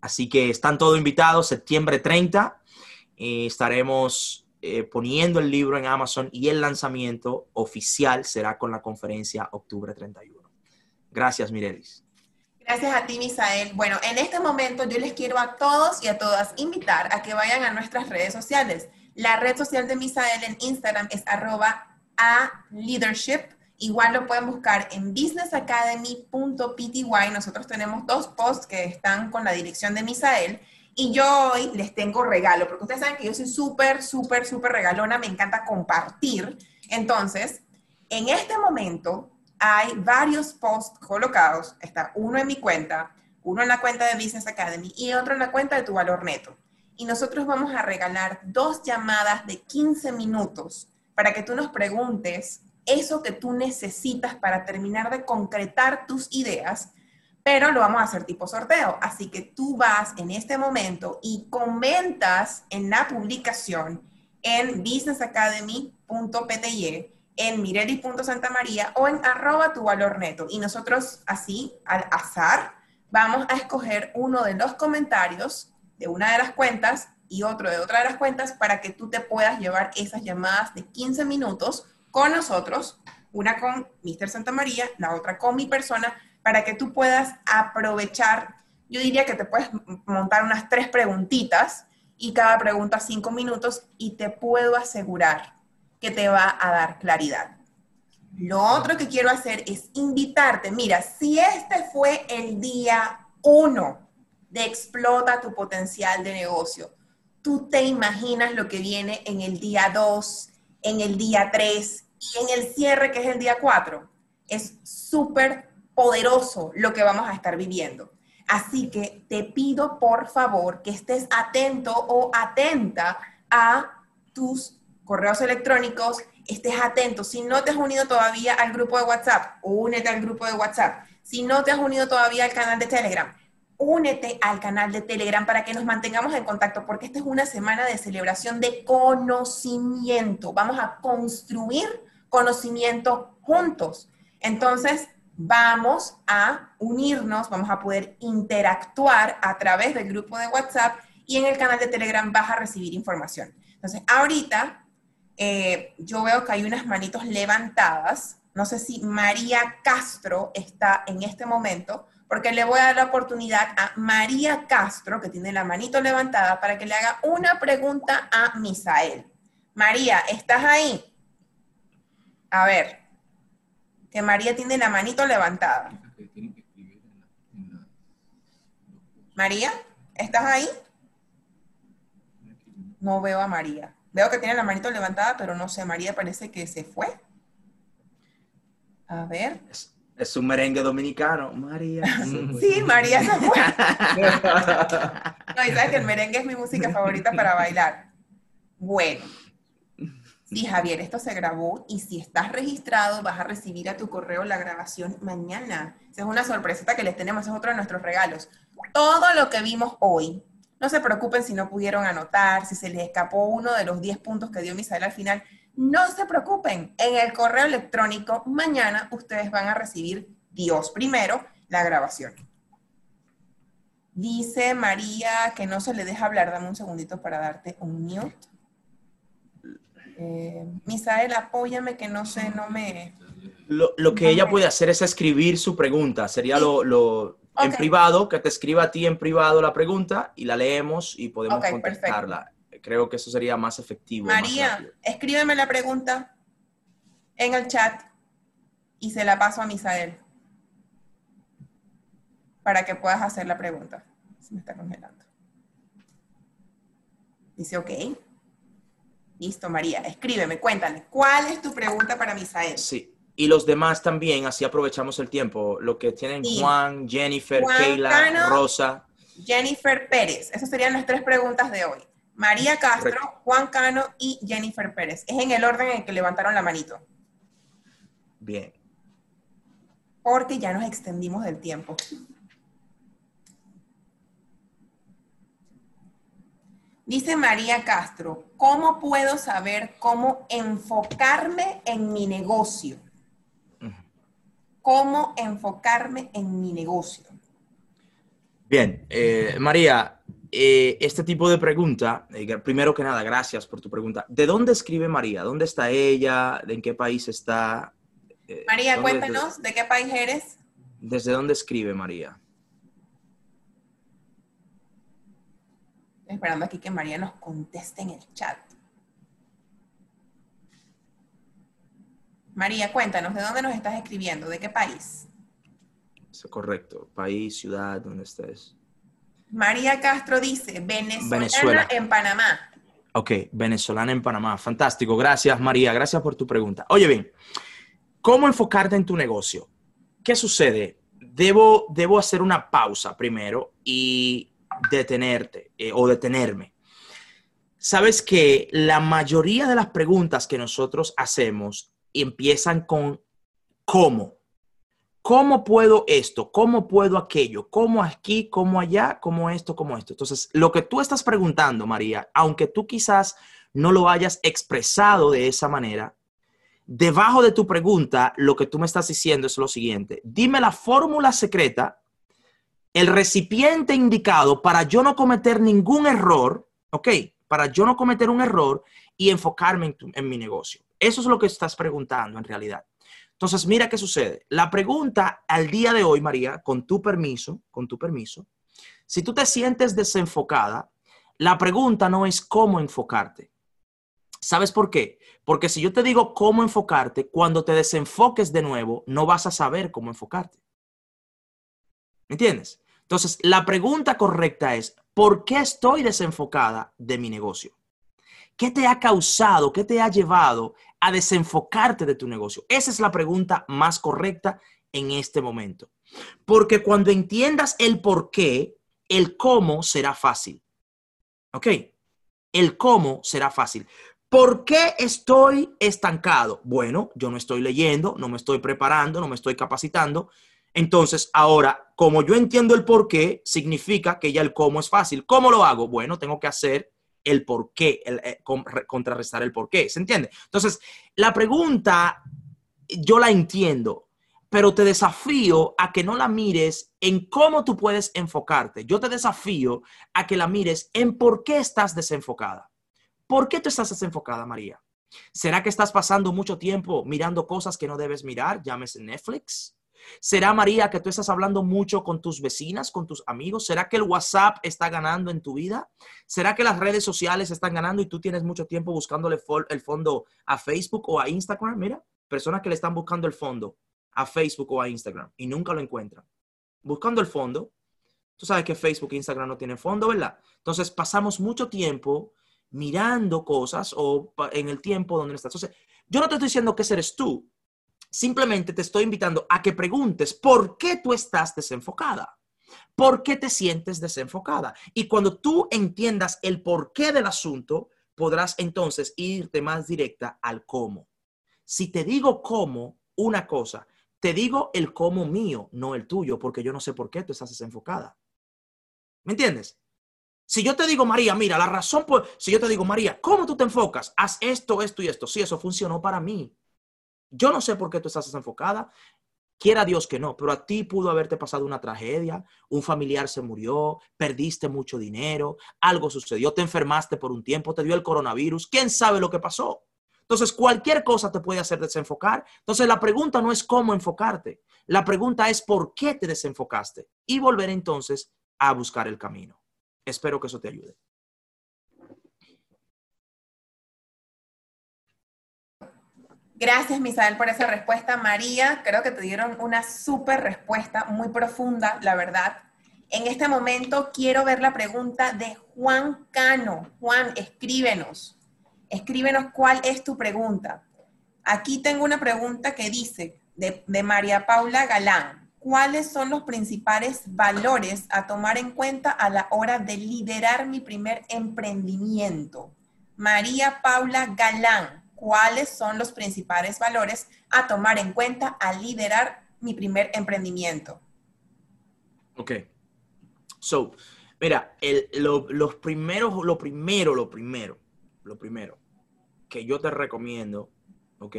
Así que están todos invitados, septiembre 30. Eh, estaremos eh, poniendo el libro en Amazon y el lanzamiento oficial será con la conferencia octubre 31. Gracias, Mirelis. Gracias a ti, Misael. Bueno, en este momento yo les quiero a todos y a todas invitar a que vayan a nuestras redes sociales. La red social de Misael en Instagram es arroba a leadership Igual lo pueden buscar en businessacademy.pty. Nosotros tenemos dos posts que están con la dirección de Misael. Y yo hoy les tengo regalo, porque ustedes saben que yo soy súper, súper, súper regalona, me encanta compartir. Entonces, en este momento hay varios posts colocados. Está uno en mi cuenta, uno en la cuenta de Business Academy y otro en la cuenta de Tu Valor Neto. Y nosotros vamos a regalar dos llamadas de 15 minutos para que tú nos preguntes eso que tú necesitas para terminar de concretar tus ideas, pero lo vamos a hacer tipo sorteo. Así que tú vas en este momento y comentas en la publicación en businessacademy.pty, en mireli.santamaría o en arroba tu valor neto. Y nosotros así, al azar, vamos a escoger uno de los comentarios de una de las cuentas y otro de otra de las cuentas para que tú te puedas llevar esas llamadas de 15 minutos con nosotros, una con Mr. Santa María, la otra con mi persona, para que tú puedas aprovechar, yo diría que te puedes montar unas tres preguntitas y cada pregunta cinco minutos y te puedo asegurar que te va a dar claridad. Lo otro que quiero hacer es invitarte, mira, si este fue el día uno de explota tu potencial de negocio, tú te imaginas lo que viene en el día dos, en el día 3 y en el cierre, que es el día 4. Es súper poderoso lo que vamos a estar viviendo. Así que te pido por favor que estés atento o atenta a tus correos electrónicos, estés atento. Si no te has unido todavía al grupo de WhatsApp, únete al grupo de WhatsApp. Si no te has unido todavía al canal de Telegram, únete al canal de Telegram para que nos mantengamos en contacto, porque esta es una semana de celebración de conocimiento. Vamos a construir conocimiento juntos. Entonces, vamos a unirnos, vamos a poder interactuar a través del grupo de WhatsApp y en el canal de Telegram vas a recibir información. Entonces, ahorita eh, yo veo que hay unas manitos levantadas. No sé si María Castro está en este momento porque le voy a dar la oportunidad a María Castro, que tiene la manito levantada, para que le haga una pregunta a Misael. María, ¿estás ahí? A ver, que María tiene la manito levantada. María, ¿estás ahí? No veo a María. Veo que tiene la manito levantada, pero no sé, María parece que se fue. A ver. Es un merengue dominicano. María. Sí, María se fue. no, y sabes que el merengue es mi música favorita para bailar. Bueno. Sí, Javier, esto se grabó y si estás registrado vas a recibir a tu correo la grabación mañana. Esa es una sorpresita que les tenemos, es otro de nuestros regalos. Todo lo que vimos hoy, no se preocupen si no pudieron anotar, si se les escapó uno de los 10 puntos que dio Misael al final, No se preocupen, en el correo electrónico mañana ustedes van a recibir Dios primero la grabación. Dice María que no se le deja hablar. Dame un segundito para darte un mute. Eh, Misael, apóyame que no sé, no me... Lo, lo que ella puede hacer es escribir su pregunta. Sería lo, lo en privado, que te escriba a ti en privado la pregunta y la leemos y podemos contestarla. Creo que eso sería más efectivo. María, escríbeme la pregunta en el chat y se la paso a Misael para que puedas hacer la pregunta. Se me está congelando. Dice, ok. Listo, María, escríbeme, cuéntame, ¿cuál es tu pregunta para Misael? Sí. Y los demás también, así aprovechamos el tiempo. Lo que tienen Sí. Juan, Jennifer, Juan Keila, Cano. Rosa. Jennifer Pérez. Esas serían las tres preguntas de hoy. María Castro, Correcto. Juan Cano y Jennifer Pérez. Es en el orden en el que levantaron la manito, Bien. porque ya nos extendimos del tiempo. Dice María Castro, ¿cómo puedo saber cómo enfocarme en mi negocio? ¿Cómo enfocarme en mi negocio? Bien, eh, María, eh, este tipo de pregunta, eh, primero que nada, gracias por tu pregunta. ¿De dónde escribe María? ¿Dónde está ella? ¿En qué país está? Eh, María, ¿dónde- cuéntanos, ¿de qué país eres? ¿Desde dónde escribe María? Estoy esperando aquí que María nos conteste en el chat. María, cuéntanos, ¿de dónde nos estás escribiendo? ¿De qué país? Eso correcto. País, ciudad, ¿dónde estés? María Castro dice, Venezuela, Venezuela. en Panamá. Ok, venezolana en Panamá. Fantástico. Gracias, María. Gracias por tu pregunta. Oye, bien, ¿cómo enfocarte en tu negocio? ¿Qué sucede? Debo, debo hacer una pausa primero y detenerte eh, o detenerme. Sabes que la mayoría de las preguntas que nosotros hacemos empiezan con ¿cómo? ¿Cómo puedo esto? ¿Cómo puedo aquello? ¿Cómo aquí? ¿Cómo allá? ¿Cómo esto? ¿Cómo esto? Entonces, lo que tú estás preguntando, María, aunque tú quizás no lo hayas expresado de esa manera, debajo de tu pregunta, lo que tú me estás diciendo es lo siguiente. Dime la fórmula secreta, el recipiente indicado para yo no cometer ningún error, ¿ok? Para yo no cometer un error y enfocarme en, en mi negocio. Eso es lo que estás preguntando en realidad. Entonces, mira qué sucede. La pregunta al día de hoy, María, con tu permiso, con tu permiso, si tú te sientes desenfocada, la pregunta no es cómo enfocarte. ¿Sabes por qué? Porque si yo te digo cómo enfocarte, cuando te desenfoques de nuevo, no vas a saber cómo enfocarte. ¿Me entiendes? Entonces, la pregunta correcta es, ¿por qué estoy desenfocada de mi negocio? ¿Qué te ha causado, qué te ha llevado a desenfocarte de tu negocio? Esa es la pregunta más correcta en este momento. Porque cuando entiendas el por qué, el cómo será fácil. ¿Ok? El cómo será fácil. ¿Por qué estoy estancado? Bueno, yo no estoy leyendo, no me estoy preparando, no me estoy capacitando. Entonces, ahora, como yo entiendo el por qué, significa que ya el cómo es fácil. ¿Cómo lo hago? Bueno, tengo que hacer el por qué, el, eh, con- re- contrarrestar el por qué. ¿Se entiende? Entonces, la pregunta, yo la entiendo, pero te desafío a que no la mires en cómo tú puedes enfocarte. Yo te desafío a que la mires en por qué estás desenfocada. ¿Por qué tú estás desenfocada, María? ¿Será que estás pasando mucho tiempo mirando cosas que no debes mirar? Llámese Netflix. ¿Será, María, que tú estás hablando mucho con tus vecinas, con tus amigos? ¿Será que el WhatsApp está ganando en tu vida? ¿Será que las redes sociales están ganando y tú tienes mucho tiempo buscándole el fondo a Facebook o a Instagram? Mira, personas que le están buscando el fondo a Facebook o a Instagram y nunca lo encuentran. Buscando el fondo. Tú sabes que Facebook e Instagram no tienen fondo, ¿verdad? Entonces pasamos mucho tiempo mirando cosas o en el tiempo donde no estás. Yo no te estoy diciendo que eres tú. Simplemente te estoy invitando a que preguntes por qué tú estás desenfocada. ¿Por qué te sientes desenfocada? Y cuando tú entiendas el porqué del asunto, podrás entonces irte más directa al cómo. Si te digo cómo una cosa, te digo el cómo mío, no el tuyo, porque yo no sé por qué tú estás desenfocada. ¿Me entiendes? Si yo te digo, María, mira, la razón por, si yo te digo, María, ¿cómo tú te enfocas? Haz esto, esto y esto. Sí, eso funcionó para mí. Yo no sé por qué tú estás desenfocada. Quiera Dios que no, pero a ti pudo haberte pasado una tragedia, un familiar se murió, perdiste mucho dinero, algo sucedió, te enfermaste por un tiempo, te dio el coronavirus, quién sabe lo que pasó. Entonces, cualquier cosa te puede hacer desenfocar. Entonces, la pregunta no es cómo enfocarte, la pregunta es por qué te desenfocaste y volver entonces a buscar el camino. Espero que eso te ayude. Gracias, Misael, por esa respuesta. María, creo que te dieron una súper respuesta, muy profunda, la verdad. En este momento quiero ver la pregunta de Juan Cano. Juan, escríbenos. Escríbenos cuál es tu pregunta. Aquí tengo una pregunta que dice, de, de María Paula Galán. ¿cuáles son los principales valores a tomar en cuenta a la hora de liderar mi primer emprendimiento? María Paula Galán, ¿cuáles son los principales valores a tomar en cuenta al liderar mi primer emprendimiento? Ok. So, mira, los primeros, lo primero, lo primero, lo primero que yo te recomiendo, ¿ok?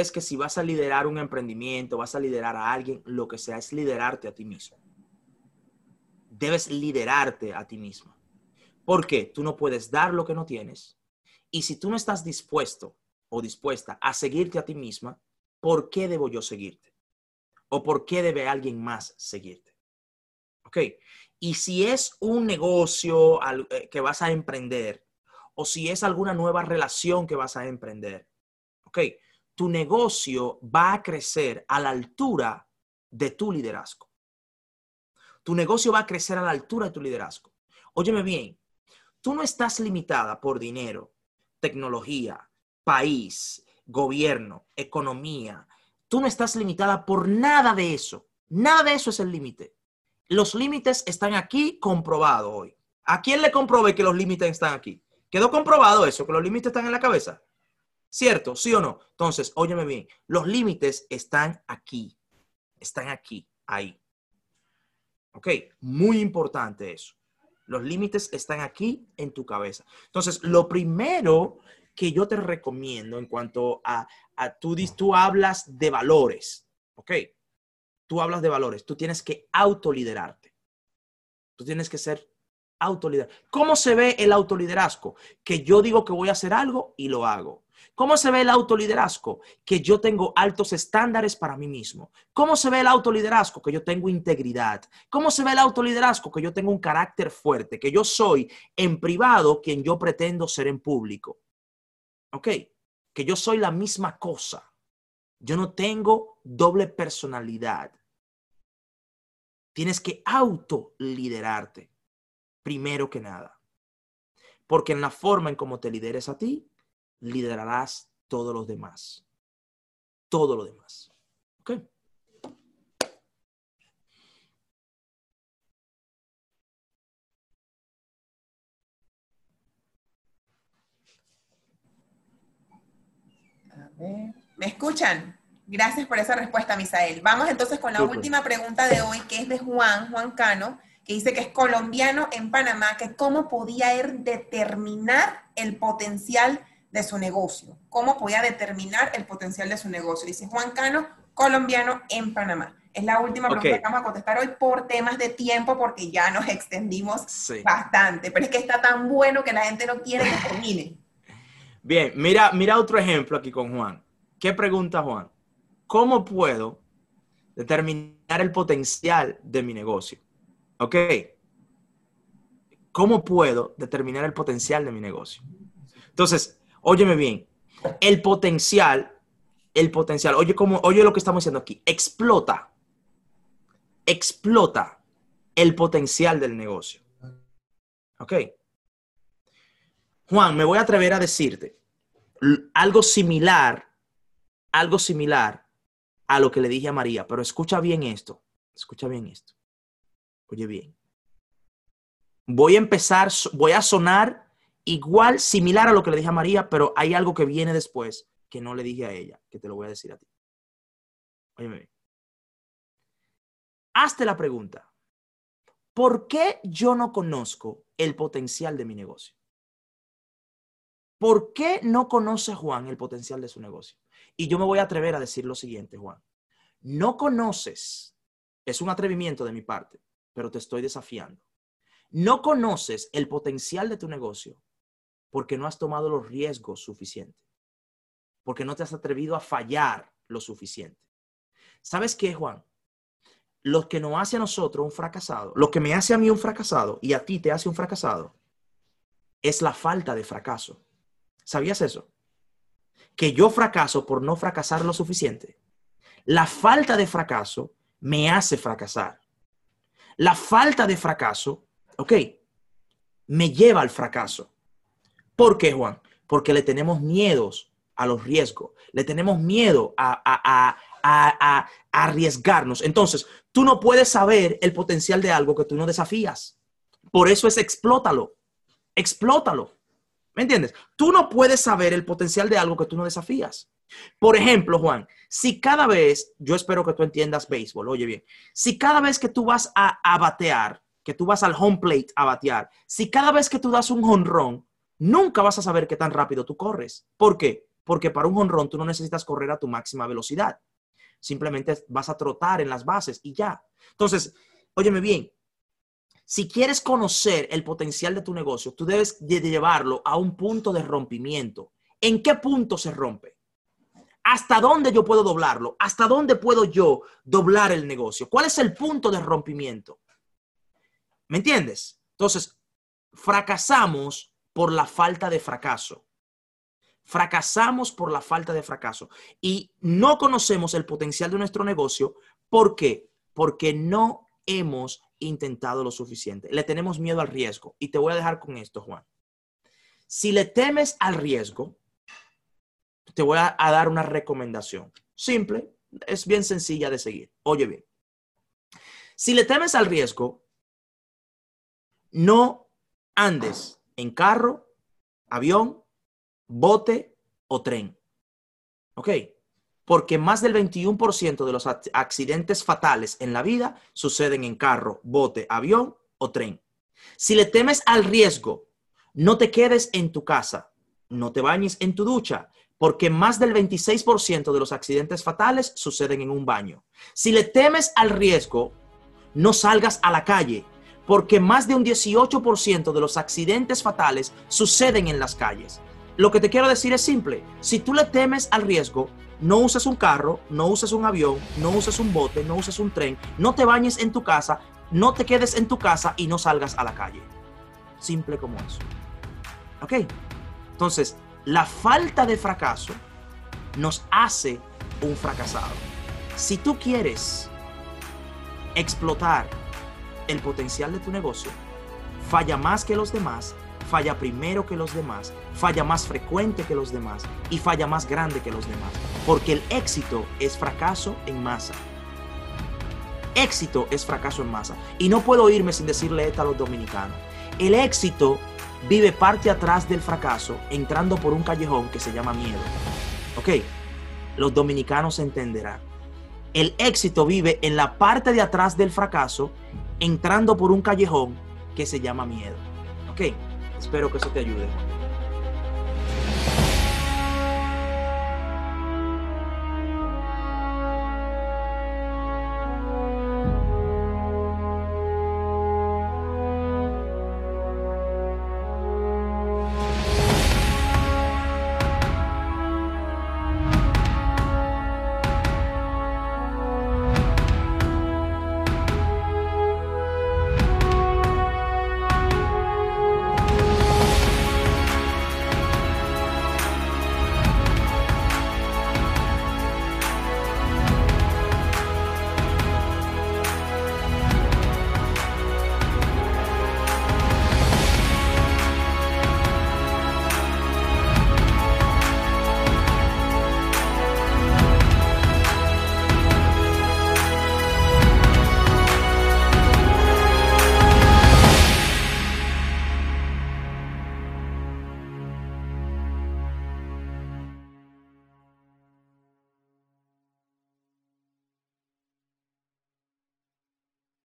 es que si vas a liderar un emprendimiento, vas a liderar a alguien, lo que sea es liderarte a ti mismo. Debes liderarte a ti mismo. Porque tú no puedes dar lo que no tienes. Y si tú no estás dispuesto o dispuesta a seguirte a ti misma, ¿por qué debo yo seguirte? ¿O por qué debe alguien más seguirte? ¿Ok? Y si es un negocio eh, que vas a emprender, o si es alguna nueva relación que vas a emprender, ¿ok? tu negocio va a crecer a la altura de tu liderazgo. Tu negocio va a crecer a la altura de tu liderazgo. Óyeme bien, tú no estás limitada por dinero, tecnología, país, gobierno, economía. Tú no estás limitada por nada de eso. Nada de eso es el límite. Los límites están aquí comprobado hoy. ¿A quién le comprobé que los límites están aquí? ¿Quedó comprobado eso, que los límites están en la cabeza? ¿Cierto? ¿Sí o no? Entonces, óyeme bien, los límites están aquí, están aquí, ahí. ¿Ok? Muy importante eso. Los límites están aquí en tu cabeza. Entonces, lo primero que yo te recomiendo en cuanto a, a tú, tú hablas de valores, ¿ok? Tú hablas de valores, tú tienes que autoliderarte. Tú tienes que ser autolider. ¿Cómo se ve el autoliderazgo? Que yo digo que voy a hacer algo y lo hago. ¿Cómo se ve el autoliderazgo? Que yo tengo altos estándares para mí mismo. ¿Cómo se ve el autoliderazgo? Que yo tengo integridad. ¿Cómo se ve el autoliderazgo? Que yo tengo un carácter fuerte, que yo soy en privado quien yo pretendo ser en público. ¿Ok? Que yo soy la misma cosa. Yo no tengo doble personalidad. Tienes que autoliderarte, primero que nada. Porque en la forma en cómo te lideres a ti, liderarás todos los demás. Todo lo demás. ¿Ok? ¿Me escuchan? Gracias por esa respuesta, Misael. Vamos entonces con la última pregunta de hoy, que es de Juan, Juan Cano, que dice que es colombiano en Panamá, que cómo podía él determinar el potencial de su negocio. ¿Cómo podía determinar el potencial de su negocio? Dice Juan Cano, colombiano en Panamá. Es la última pregunta que vamos a contestar hoy por temas de tiempo, porque ya nos extendimos bastante. Pero es que está tan bueno que la gente no quiere que termine. Bien, mira, mira otro ejemplo aquí con Juan. ¿Qué pregunta Juan? ¿Cómo puedo determinar el potencial de mi negocio? ¿Ok? ¿Cómo puedo determinar el potencial de mi negocio? Entonces, Óyeme bien, el potencial, el potencial, oye, como, oye lo que estamos diciendo aquí, explota, explota el potencial del negocio. ¿Ok? Juan, me voy a atrever a decirte algo similar, algo similar a lo que le dije a María, pero escucha bien esto, escucha bien esto. Oye bien. Voy a empezar, voy a sonar igual, similar a lo que le dije a María, pero hay algo que viene después que no le dije a ella, que te lo voy a decir a ti. Óyeme Hazte la pregunta. ¿por qué yo no conozco el potencial de mi negocio? ¿Por qué no conoce Juan el potencial de su negocio? Y yo me voy a atrever a decir lo siguiente, Juan. No conoces, es un atrevimiento de mi parte, pero te estoy desafiando. No conoces el potencial de tu negocio porque no has tomado los riesgos suficientes, porque no te has atrevido a fallar lo suficiente. ¿Sabes qué, Juan? Lo que nos hace a nosotros un fracasado, lo que me hace a mí un fracasado y a ti te hace un fracasado, es la falta de fracaso. ¿Sabías eso? Que yo fracaso por no fracasar lo suficiente. La falta de fracaso me hace fracasar. La falta de fracaso, ok, me lleva al fracaso. ¿Por qué, Juan? Porque le tenemos miedos a los riesgos, le tenemos miedo a, a, a, arriesgarnos. Entonces, tú no puedes saber el potencial de algo que tú no desafías. Por eso es explótalo, explótalo. ¿Me entiendes? Tú no puedes saber el potencial de algo que tú no desafías. Por ejemplo, Juan, si cada vez, yo espero que tú entiendas béisbol, oye bien, si cada vez que tú vas a, a batear, que tú vas al home plate a batear, si cada vez que tú das un honrón, nunca vas a saber qué tan rápido tú corres. ¿Por qué? Porque para un honrón tú no necesitas correr a tu máxima velocidad. Simplemente vas a trotar en las bases y ya. Entonces, óyeme bien, si quieres conocer el potencial de tu negocio, tú debes de llevarlo a un punto de rompimiento. ¿En qué punto se rompe? ¿Hasta dónde yo puedo doblarlo? ¿Hasta dónde puedo yo doblar el negocio? ¿Cuál es el punto de rompimiento? ¿Me entiendes? Entonces, fracasamos por la falta de fracaso. Fracasamos por la falta de fracaso y no conocemos el potencial de nuestro negocio. ¿Por qué? Porque no hemos intentado lo suficiente. Le tenemos miedo al riesgo. Y te voy a dejar con esto, Juan. Si le temes al riesgo, te voy a, dar una recomendación. Simple, es bien sencilla de seguir. Oye bien. Si le temes al riesgo, no andes en carro, avión, bote o tren. ¿Ok? Porque más del 21% de los accidentes fatales en la vida suceden en carro, bote, avión o tren. Si le temes al riesgo, no te quedes en tu casa, no te bañes en tu ducha, porque más del 26% de los accidentes fatales suceden en un baño. Si le temes al riesgo, no salgas a la calle, porque más de un 18% de los accidentes fatales suceden en las calles. Lo que te quiero decir es simple, si tú le temes al riesgo, no uses un carro, no uses un avión, no uses un bote, no uses un tren, no te bañes en tu casa, no te quedes en tu casa y no salgas a la calle. Simple como eso. ¿Ok? Entonces, la falta de fracaso nos hace un fracasado. Si tú quieres explotar el potencial de tu negocio, falla más que los demás, falla primero que los demás, falla más frecuente que los demás y falla más grande que los demás. Porque el éxito es fracaso en masa. Éxito es fracaso en masa. Y no puedo irme sin decirle esto a los dominicanos. El éxito vive parte atrás del fracaso, entrando por un callejón que se llama miedo. Ok, los dominicanos entenderán. El éxito vive en la parte de atrás del fracaso, entrando por un callejón que se llama miedo. Ok, espero que eso te ayude.